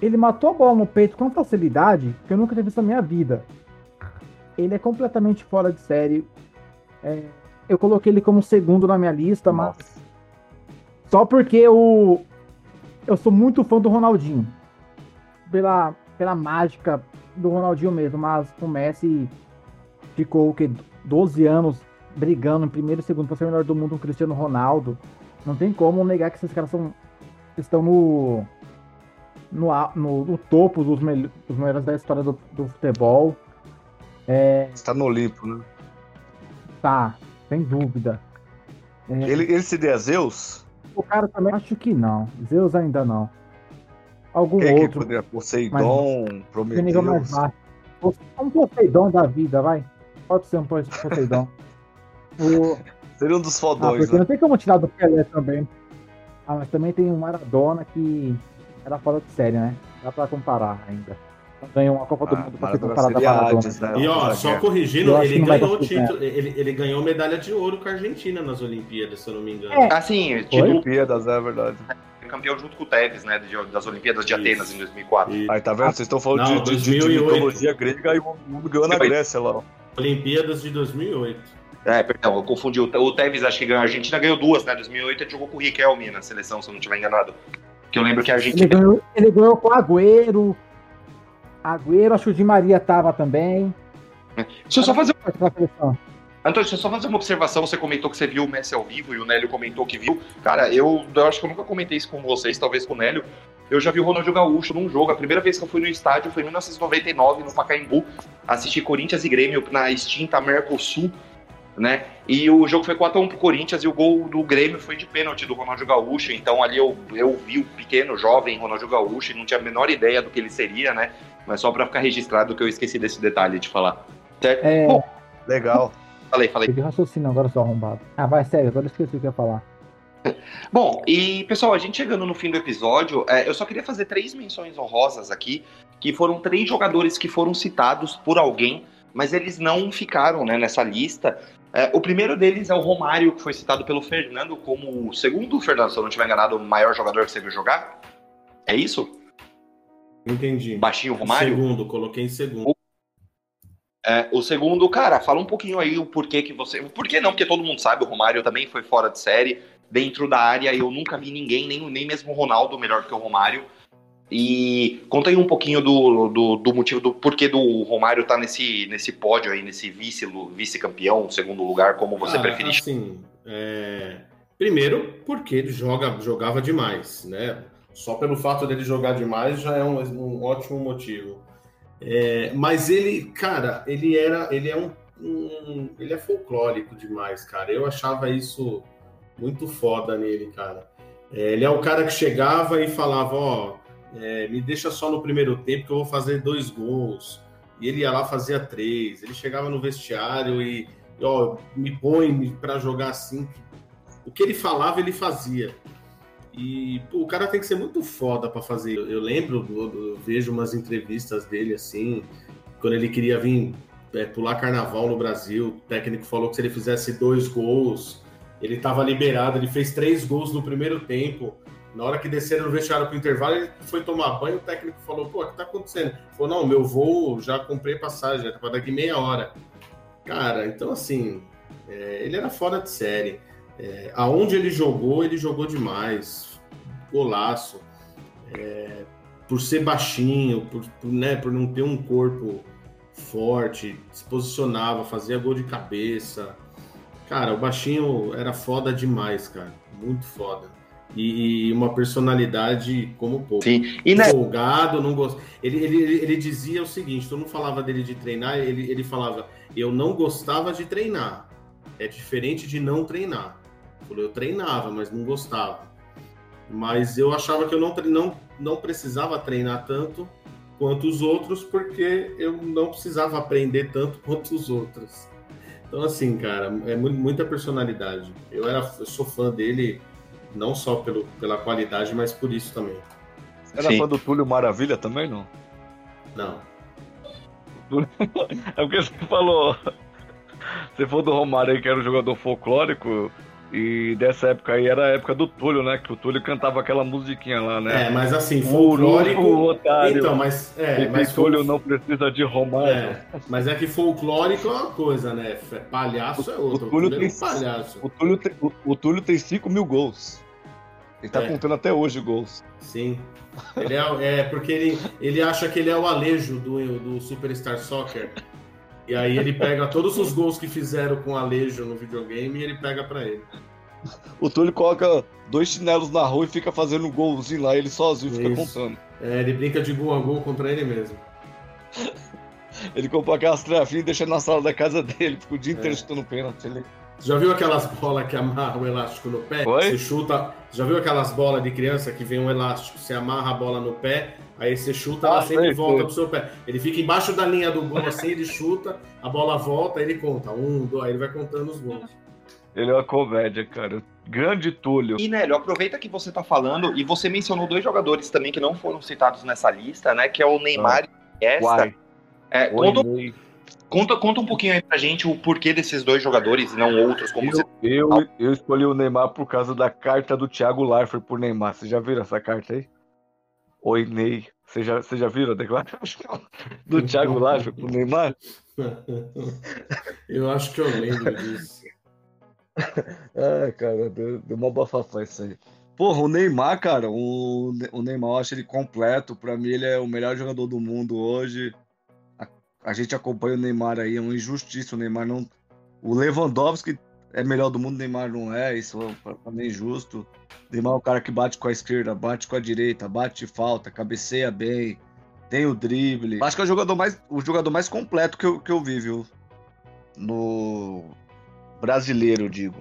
Ele matou a bola no peito com facilidade que eu nunca tinha visto na minha vida. Ele é completamente fora de série. É, eu coloquei ele como segundo na minha lista, Nossa. mas só porque eu, eu sou muito fã do Ronaldinho. Pela, pela mágica do Ronaldinho mesmo, mas o Messi ficou o quê? 12 anos brigando em primeiro e segundo para ser o melhor do mundo com o Cristiano Ronaldo. Não tem como negar que esses caras são, estão no, no, no, no topo dos, dos melhores da história do, do futebol. É... Está no Olimpo, né? Tá, sem dúvida. É... Ele, ele seria Zeus? O cara também acho que não. Zeus ainda não. Algum Quem outro. Que poderia? Poseidon, mas... Prometheus. mais baixo. Um Poseidon da vida, vai. Pode ser um Poseidon. *laughs* o... Seria um dos fodões. Ah, porque né? não tem como tirar do Pelé também. Ah, mas também tem o Maradona que era fora de série, né? Dá pra comparar ainda. Ganhou uma Copa do ah, Mundo pra ser comparada a Maradona. né? E ó, só corrigindo, ele ganhou, título, ele, ele ganhou medalha de ouro com a Argentina nas Olimpíadas, se eu não me engano. É. Assim, título... Olimpíadas, é verdade campeão junto com o Tevez, né? Das Olimpíadas de Atenas Isso. em 2004. Isso. Aí tá vendo? Vocês estão falando Não, de, de, de, mitologia grega e o mundo ganhou na Grécia lá. Olimpíadas de 2008. É, perdão, eu confundi. O Tevez acho que ganhou. A Argentina ganhou duas, né? 2008 ele jogou com o Riquelme na seleção, se eu não estiver enganado. Que eu lembro que a Argentina. Ele ganhou, ele ganhou com o Agüero. Agüero, acho que o Di Maria tava também. Deixa eu só fazer. Antônio, deixa eu só fazer uma observação. Você comentou que você viu o Messi ao vivo e o Nélio comentou que viu. Cara, eu, eu acho que eu nunca comentei isso com vocês, talvez com o Nélio. Eu já vi o Ronaldinho Gaúcho num jogo. A primeira vez que eu fui no estádio foi em 1999, no Pacaembu. Assisti Corinthians e Grêmio na extinta Mercosul, né? E o jogo foi 4x1 pro Corinthians e o gol do Grêmio foi de pênalti do Ronaldinho Gaúcho. Então ali eu, eu vi o pequeno, jovem Ronaldinho Gaúcho e não tinha a menor ideia do que ele seria, né? Mas só para ficar registrado que eu esqueci desse detalhe de falar. Certo? É... Bom, legal. Falei, falei. Teve raciocínio agora, só arrombado. Ah, vai, sério, agora eu esqueci o que ia falar. *laughs* Bom, e pessoal, a gente chegando no fim do episódio, é, eu só queria fazer três menções honrosas aqui, que foram três jogadores que foram citados por alguém, mas eles não ficaram né, nessa lista. É, o primeiro deles é o Romário, que foi citado pelo Fernando como o segundo, Fernando, se eu não estiver enganado, o maior jogador que você viu jogar. É isso? Entendi. Baixinho Romário? Segundo, coloquei em segundo. É, o segundo, cara, fala um pouquinho aí o porquê que você. Por que não? Porque todo mundo sabe, o Romário também foi fora de série. Dentro da área, eu nunca vi ninguém, nem, nem mesmo o Ronaldo, melhor que o Romário. E conta aí um pouquinho do, do, do, motivo do porquê do Romário tá nesse, nesse pódio aí, nesse vice-campeão, vice segundo lugar, como você ah, preferir. Assim, é... primeiro, porque ele joga, jogava demais, né? Só pelo fato dele jogar demais já é um, um ótimo motivo. É, mas ele, cara, ele era, ele é um, um, ele é folclórico demais, cara. Eu achava isso muito foda nele, cara. É, ele é o cara que chegava e falava, ó, é, me deixa só no primeiro tempo que eu vou fazer dois gols. E ele ia lá fazia três. Ele chegava no vestiário e, ó, me põe para jogar assim. O que ele falava, ele fazia. E pô, o cara tem que ser muito foda para fazer. Eu, eu lembro, eu, eu, vejo umas entrevistas dele assim, quando ele queria vir é, pular carnaval no Brasil, o técnico falou que se ele fizesse dois gols, ele estava liberado. Ele fez três gols no primeiro tempo. Na hora que desceram no vestiário pro intervalo, ele foi tomar banho, o técnico falou, pô, o que tá acontecendo? Ele falou, não, meu voo, já comprei passagem, é para daqui meia hora. Cara, então assim, é, ele era fora de série. É, aonde ele jogou, ele jogou demais. Golaço. É, por ser baixinho, por, por, né, por não ter um corpo forte, se posicionava, fazia gol de cabeça. Cara, o baixinho era foda demais, cara. Muito foda. E, uma personalidade como pouco. Sim. E? Folgado, não gost... ele, ele, ele dizia o seguinte: tu não falava dele de treinar, ele, ele falava, eu não gostava de treinar. É diferente de não treinar. Eu treinava, mas não gostava. Mas eu achava que eu não, não, não precisava treinar tanto quanto os outros, porque eu não precisava aprender tanto *laughs* quanto os outros. Então, assim, cara, é muita personalidade. Eu, era, eu sou fã dele, não só pelo, pela qualidade, mas por isso também. Era Sim. fã do Túlio Maravilha também, não? Não. *laughs* É porque você falou. Você falou do Romário aí, que era um jogador folclórico. E dessa época aí era a época do Túlio, né? Que o Túlio cantava aquela musiquinha lá, né? É, mas assim, folclórico. Urufu, otário. Então, mas. É, mas Túlio não precisa de Romário. É, mas é que folclórico é uma coisa, né? Palhaço é outra. O, Túlio, o Túlio tem, é um palhaço. O Túlio, tem, o, o Túlio tem 5 mil gols. Ele tá é. contando até hoje gols. Sim. Ele é, é, porque ele, ele acha que ele é o Alejo do, do Superstar Soccer. E aí ele pega todos os gols que fizeram com Alejo no videogame e ele pega para ele. O Túlio coloca dois chinelos na rua e fica fazendo um golzinho lá, ele sozinho fica contando. É, ele brinca de gol a gol contra ele mesmo. ele compra aquelas travinhas e deixa na sala da casa dele, fica o dia inteiro é. chutando pênalti. Ele... Já viu aquelas bolas que amarram o elástico no pé? Oi? Você chuta. Já viu aquelas bolas de criança que vem um elástico, você amarra a bola no pé, aí você chuta, ah, ela sempre sei, volta sei. pro seu pé. Ele fica embaixo da linha do gol assim, ele chuta, a bola volta, ele conta. Um, dois, aí ele vai contando os gols. Ele é uma comédia, cara. Grande Túlio. E, Nélio, aproveita que você tá falando, e você mencionou dois jogadores também que não foram citados nessa lista, né? Que é o Neymar ah. e esta. É, Oi, conta, Conta, conta um pouquinho aí pra gente o porquê desses dois jogadores e não outros, como eu, você... eu, eu escolhi o Neymar por causa da carta do Thiago Leifert por Neymar. Vocês já viram essa carta aí? Oi, Ney. Vocês já, você já viram a declaração do *laughs* Thiago Leifert pro Neymar? Eu acho que eu lembro disso. *laughs* Ai, cara, deu, deu uma bafafá isso aí. Porra, o Neymar, cara, o, o Neymar eu acho ele completo. Pra mim, ele é o melhor jogador do mundo hoje a gente acompanha o Neymar aí, é uma injustiça. O Neymar não. O Lewandowski é melhor do mundo, o Neymar não é, isso é mim injusto. O Neymar é o cara que bate com a esquerda, bate com a direita, bate falta, cabeceia bem, tem o drible. Acho que é o jogador mais, o jogador mais completo que eu, que eu vi, viu? No brasileiro, digo.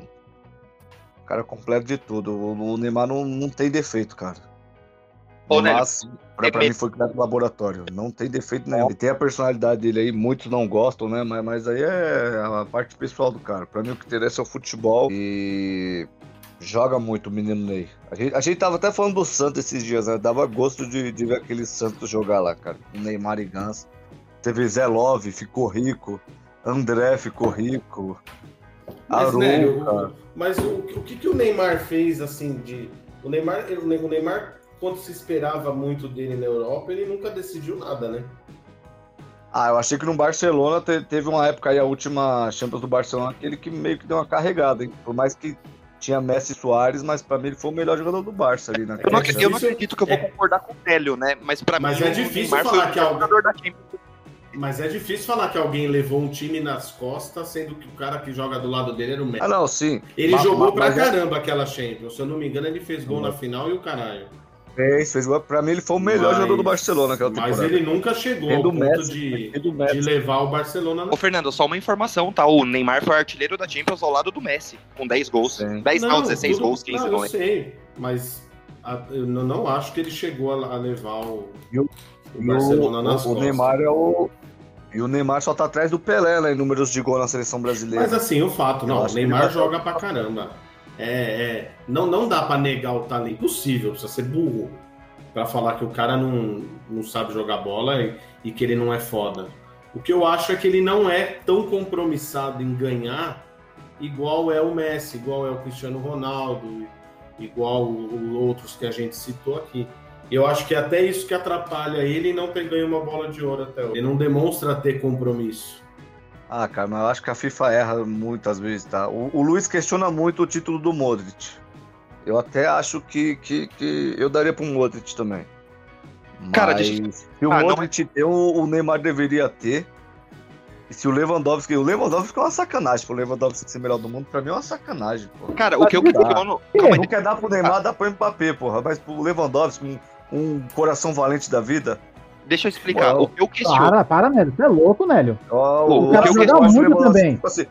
O cara completo de tudo. O Neymar não, não tem defeito, cara. Ô, Mas, pra, pra mim foi criado no laboratório. Não tem defeito nenhum. Ele tem a personalidade dele aí, muitos não gostam, né? Mas, mas aí é a parte pessoal do cara. Pra mim o que interessa é o futebol e joga muito o menino Ney. A gente, a gente tava até falando do Santos esses dias, né? Dava gosto de, de ver aquele Santos jogar lá, cara. O Neymar e Gans. Teve Zé Love, ficou rico. André ficou rico. Mas, né, mas o, o que, que o Neymar fez assim de. O Neymar, o Neymar quanto se esperava muito dele na Europa, ele nunca decidiu nada, né? Ah, eu achei que no Barcelona te, teve uma época aí, a última Champions do Barcelona, aquele que meio que deu uma carregada, hein? Por mais que tinha Messi e Soares, mas pra mim ele foi o melhor jogador do Barça ali, né? Eu não, eu não acredito que eu vou é... concordar com o Hélio, né? Mas pra mas mim. Mas é difícil falar que é o jogador da Champions. Mas é difícil falar que alguém levou um time nas costas, sendo que o cara que joga do lado dele era o Messi. Ah, não, sim. Ele mas, jogou mas, pra mas é- caramba é... aquela Champions. Se eu não me engano, ele fez gol na final e o caralho. Fez, fez. Pra mim ele foi o melhor mas, jogador do Barcelona naquela temporada. Mas ele nunca chegou ao ponto Messi, de, de levar o Barcelona. Ô, Fernando, só uma informação, tá? O Neymar foi artilheiro da Champions ao lado do Messi, com 10 gols. Sim. 10 não, não 16 tudo, gols, 15 não, não eu sei, mas a, eu não, não, acho que ele chegou a, a levar o, o, o Barcelona o, nas o, costas. O Neymar é o... E o Neymar só tá atrás do Pelé, né, em números de gol na seleção brasileira. Mas assim, o fato, não, o Neymar joga pra caramba. É, é, não, não dá pra negar o talento. Impossível, precisa ser burro para falar que o cara não, não sabe jogar bola e, e, que ele não é foda. O que eu acho é que ele não é tão compromissado em ganhar igual é o Messi, igual é o Cristiano Ronaldo, igual os outros que a gente citou aqui. Eu acho que é até isso que atrapalha ele não ter ganho uma bola de ouro até hoje. Ele não demonstra ter compromisso. Ah, cara, mas eu acho que a FIFA erra muitas vezes, tá? O, o Luiz questiona muito o título do Modric. Eu até acho que, que, que eu daria para um Modric também. Cara, Mas, deixa... se o ah, Modric não... tem, o Neymar deveria ter. E se o Lewandowski. O Lewandowski é uma sacanagem. Pro Lewandowski ser melhor do mundo, pra mim é uma sacanagem, pô. Cara, o que eu questiono. É, não quer dar pro Neymar, dá pro Mbappé, porra. Mas pro Lewandowski, um, um coração valente da vida. Deixa eu explicar. Pô, o que eu questiono. Para, para, Nélio. Você é louco, Nélio. Oh, o, o cara joga muito também. Tipo assim,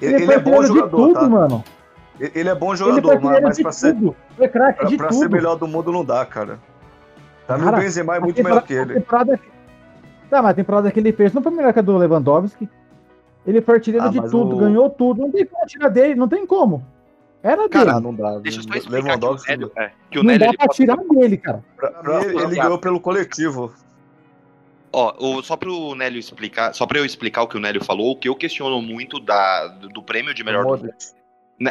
ele, ele é bom jogador, tudo, tá? mano. Ele é bom jogador, mas, mas pra, ser, é pra, pra ser melhor do mundo não dá, cara. Pra mim o Benzema é muito melhor que ele. Temporada... Tá, mas a temporada que ele fez não foi melhor que a do Lewandowski. Ele foi artilheiro ah, de tudo, o... ganhou tudo. Não tem como tirar dele, não tem como. Era cara, dele. não dá. Deixa eu só explicar Lewandowski. que o Nélio, é, que o Não Nélio dá ele pra pode- tirar dele, cara. Pra- pra- ele não. ganhou pelo coletivo. Ó, o- só pro Nélio explicar, só pra eu explicar o que o Nélio falou, o que eu questiono muito da, do, do prêmio de melhor do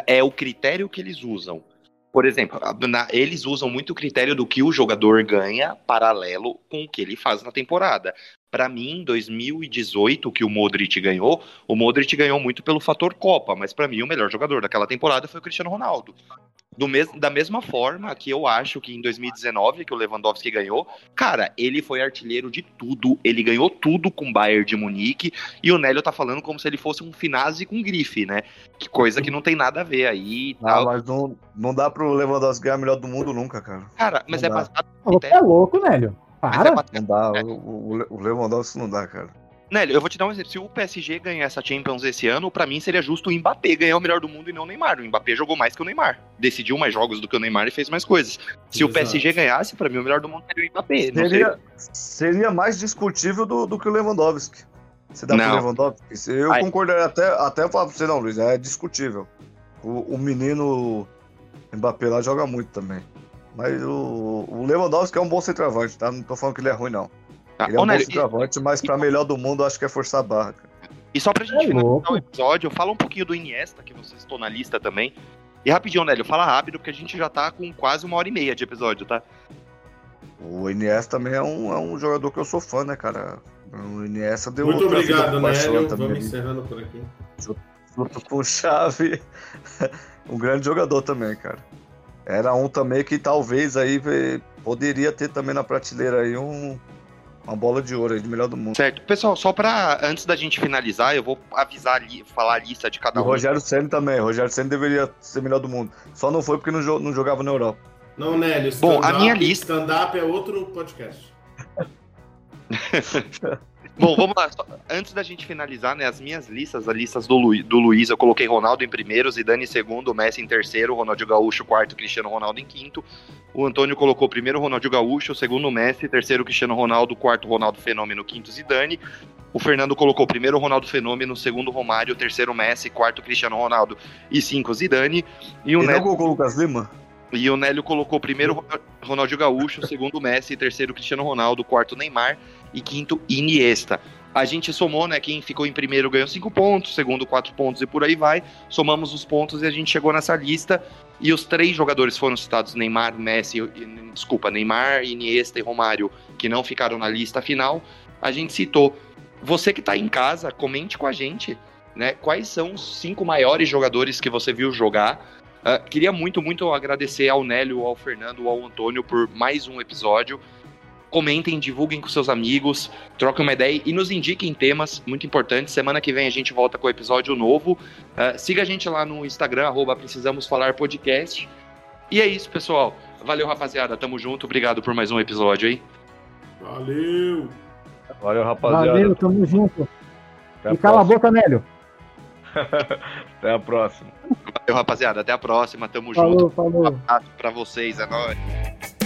é o critério que eles usam. Por exemplo, na- eles usam muito o critério do que o jogador ganha paralelo com o que ele faz na temporada. Pra mim, em 2018, que o Modric ganhou, o Modric ganhou muito pelo fator Copa, mas pra mim o melhor jogador daquela temporada foi o Cristiano Ronaldo. Do mes da mesma forma que eu acho que em 2019, que o Lewandowski ganhou, cara, ele foi artilheiro de tudo, ele ganhou tudo com o Bayern de Munique, e o Nélio tá falando como se ele fosse um Finazzi com grife, né? Que coisa que não tem nada a ver aí e Ah, tal. mas não, não dá pro Lewandowski ganhar melhor do mundo nunca, cara. Cara, mas não é dá. baseado Você é louco, Nélio. É Para. baseado- Não dá. O, o, o Lewandowski não dá, cara. Nélio, eu vou te dar um exemplo. Se o PSG ganhar essa Champions esse ano, pra mim seria justo o Mbappé ganhar o melhor do mundo e não o Neymar. O Mbappé jogou mais que o Neymar. Decidiu mais jogos do que o Neymar e fez mais coisas. Se o Exato. PSG ganhasse, pra mim o melhor do mundo seria o Mbappé. Não Seria, seria mais discutível do, do que o Lewandowski. Você dá Não. pro Lewandowski? Se- Eu Ai. concordaria até, até falar pra você, não, Luiz, é discutível. O, o menino Mbappé lá joga muito também. Mas o, o Lewandowski é um bom centroavante, tá? Não tô falando que ele é ruim, não. Sei. Ele é um bom Nélio, e, centroavante, mas pra melhor do mundo, acho que é forçar a barra. cara. e só pra gente É finalizar louco. o episódio, fala um pouquinho do Iniesta, que vocês estão na lista também. E rapidinho, Nélio, fala rápido, porque a gente já tá com quase uma hora e meia de episódio, tá? O Iniesta também é um, é um jogador que eu sou fã, né, cara? O Iniesta deu Muito obrigado, Nélio. também. Vamos encerrando por aqui. junto com o Xavi. um grande jogador também, cara. Era um também que talvez aí poderia ter também na prateleira aí um, uma bola de ouro aí de melhor do mundo. Certo. Pessoal, só pra, antes da gente finalizar, eu vou avisar ali, falar a lista de E cada o um. Rogério Senna também. O Rogério Senna deveria ser melhor do mundo. Só não foi porque não, jo- não jogava na Europa. Não, Nélio, Bom, a stand-up- minha lista- Stand-up é outro podcast. *laughs* Bom, vamos lá. Só- Antes da gente finalizar, né, as minhas listas, as listas do, Lu, do Luiz, eu coloquei Ronaldo em primeiro, Zidane em segundo, Messi em terceiro, Ronaldinho Gaúcho quarto, Cristiano Ronaldo em quinto. O Antônio colocou primeiro Ronaldinho Gaúcho, segundo Messi, terceiro Cristiano Ronaldo, quarto Ronaldo Fenômeno, quinto Zidane. O Fernando colocou primeiro Ronaldo Fenômeno, segundo Romário, terceiro Messi, quarto Cristiano Ronaldo e cinco Zidane. E o E Neto colocou o Lucas Lima? e o Nélio colocou primeiro Ro- Ronaldinho Gaúcho, segundo Messi, terceiro Cristiano Ronaldo, quarto Neymar e quinto Iniesta. A gente somou, né? Quem ficou em primeiro ganhou cinco pontos, segundo quatro pontos e por aí vai. Somamos os pontos e a gente chegou nessa lista. E os três jogadores foram citados: Neymar, Messi, desculpa, Neymar, Iniesta e Romário, que não ficaram na lista final. A gente citou. Você que tá em casa, comente com a gente, né? Quais são os cinco maiores jogadores que você viu jogar? Ah, queria muito, muito agradecer ao Nélio, ao Fernando, ao Antônio por mais um episódio. Comentem, divulguem com seus amigos, troquem uma ideia e nos indiquem temas muito importantes. Semana que vem a gente volta com o episódio novo. Ah, siga a gente lá no Instagram, arroba Precisamos Falar Podcast. E é isso, pessoal. Valeu, rapaziada. Tamo junto. Obrigado por mais um episódio aí. Valeu! Valeu, rapaziada. Valeu, tamo junto. Até a E cala a boca, Nélio. *laughs* Até a próxima. Valeu, rapaziada. Até a próxima. Tamo Falou, junto. falou. Um abraço pra vocês. É nóis.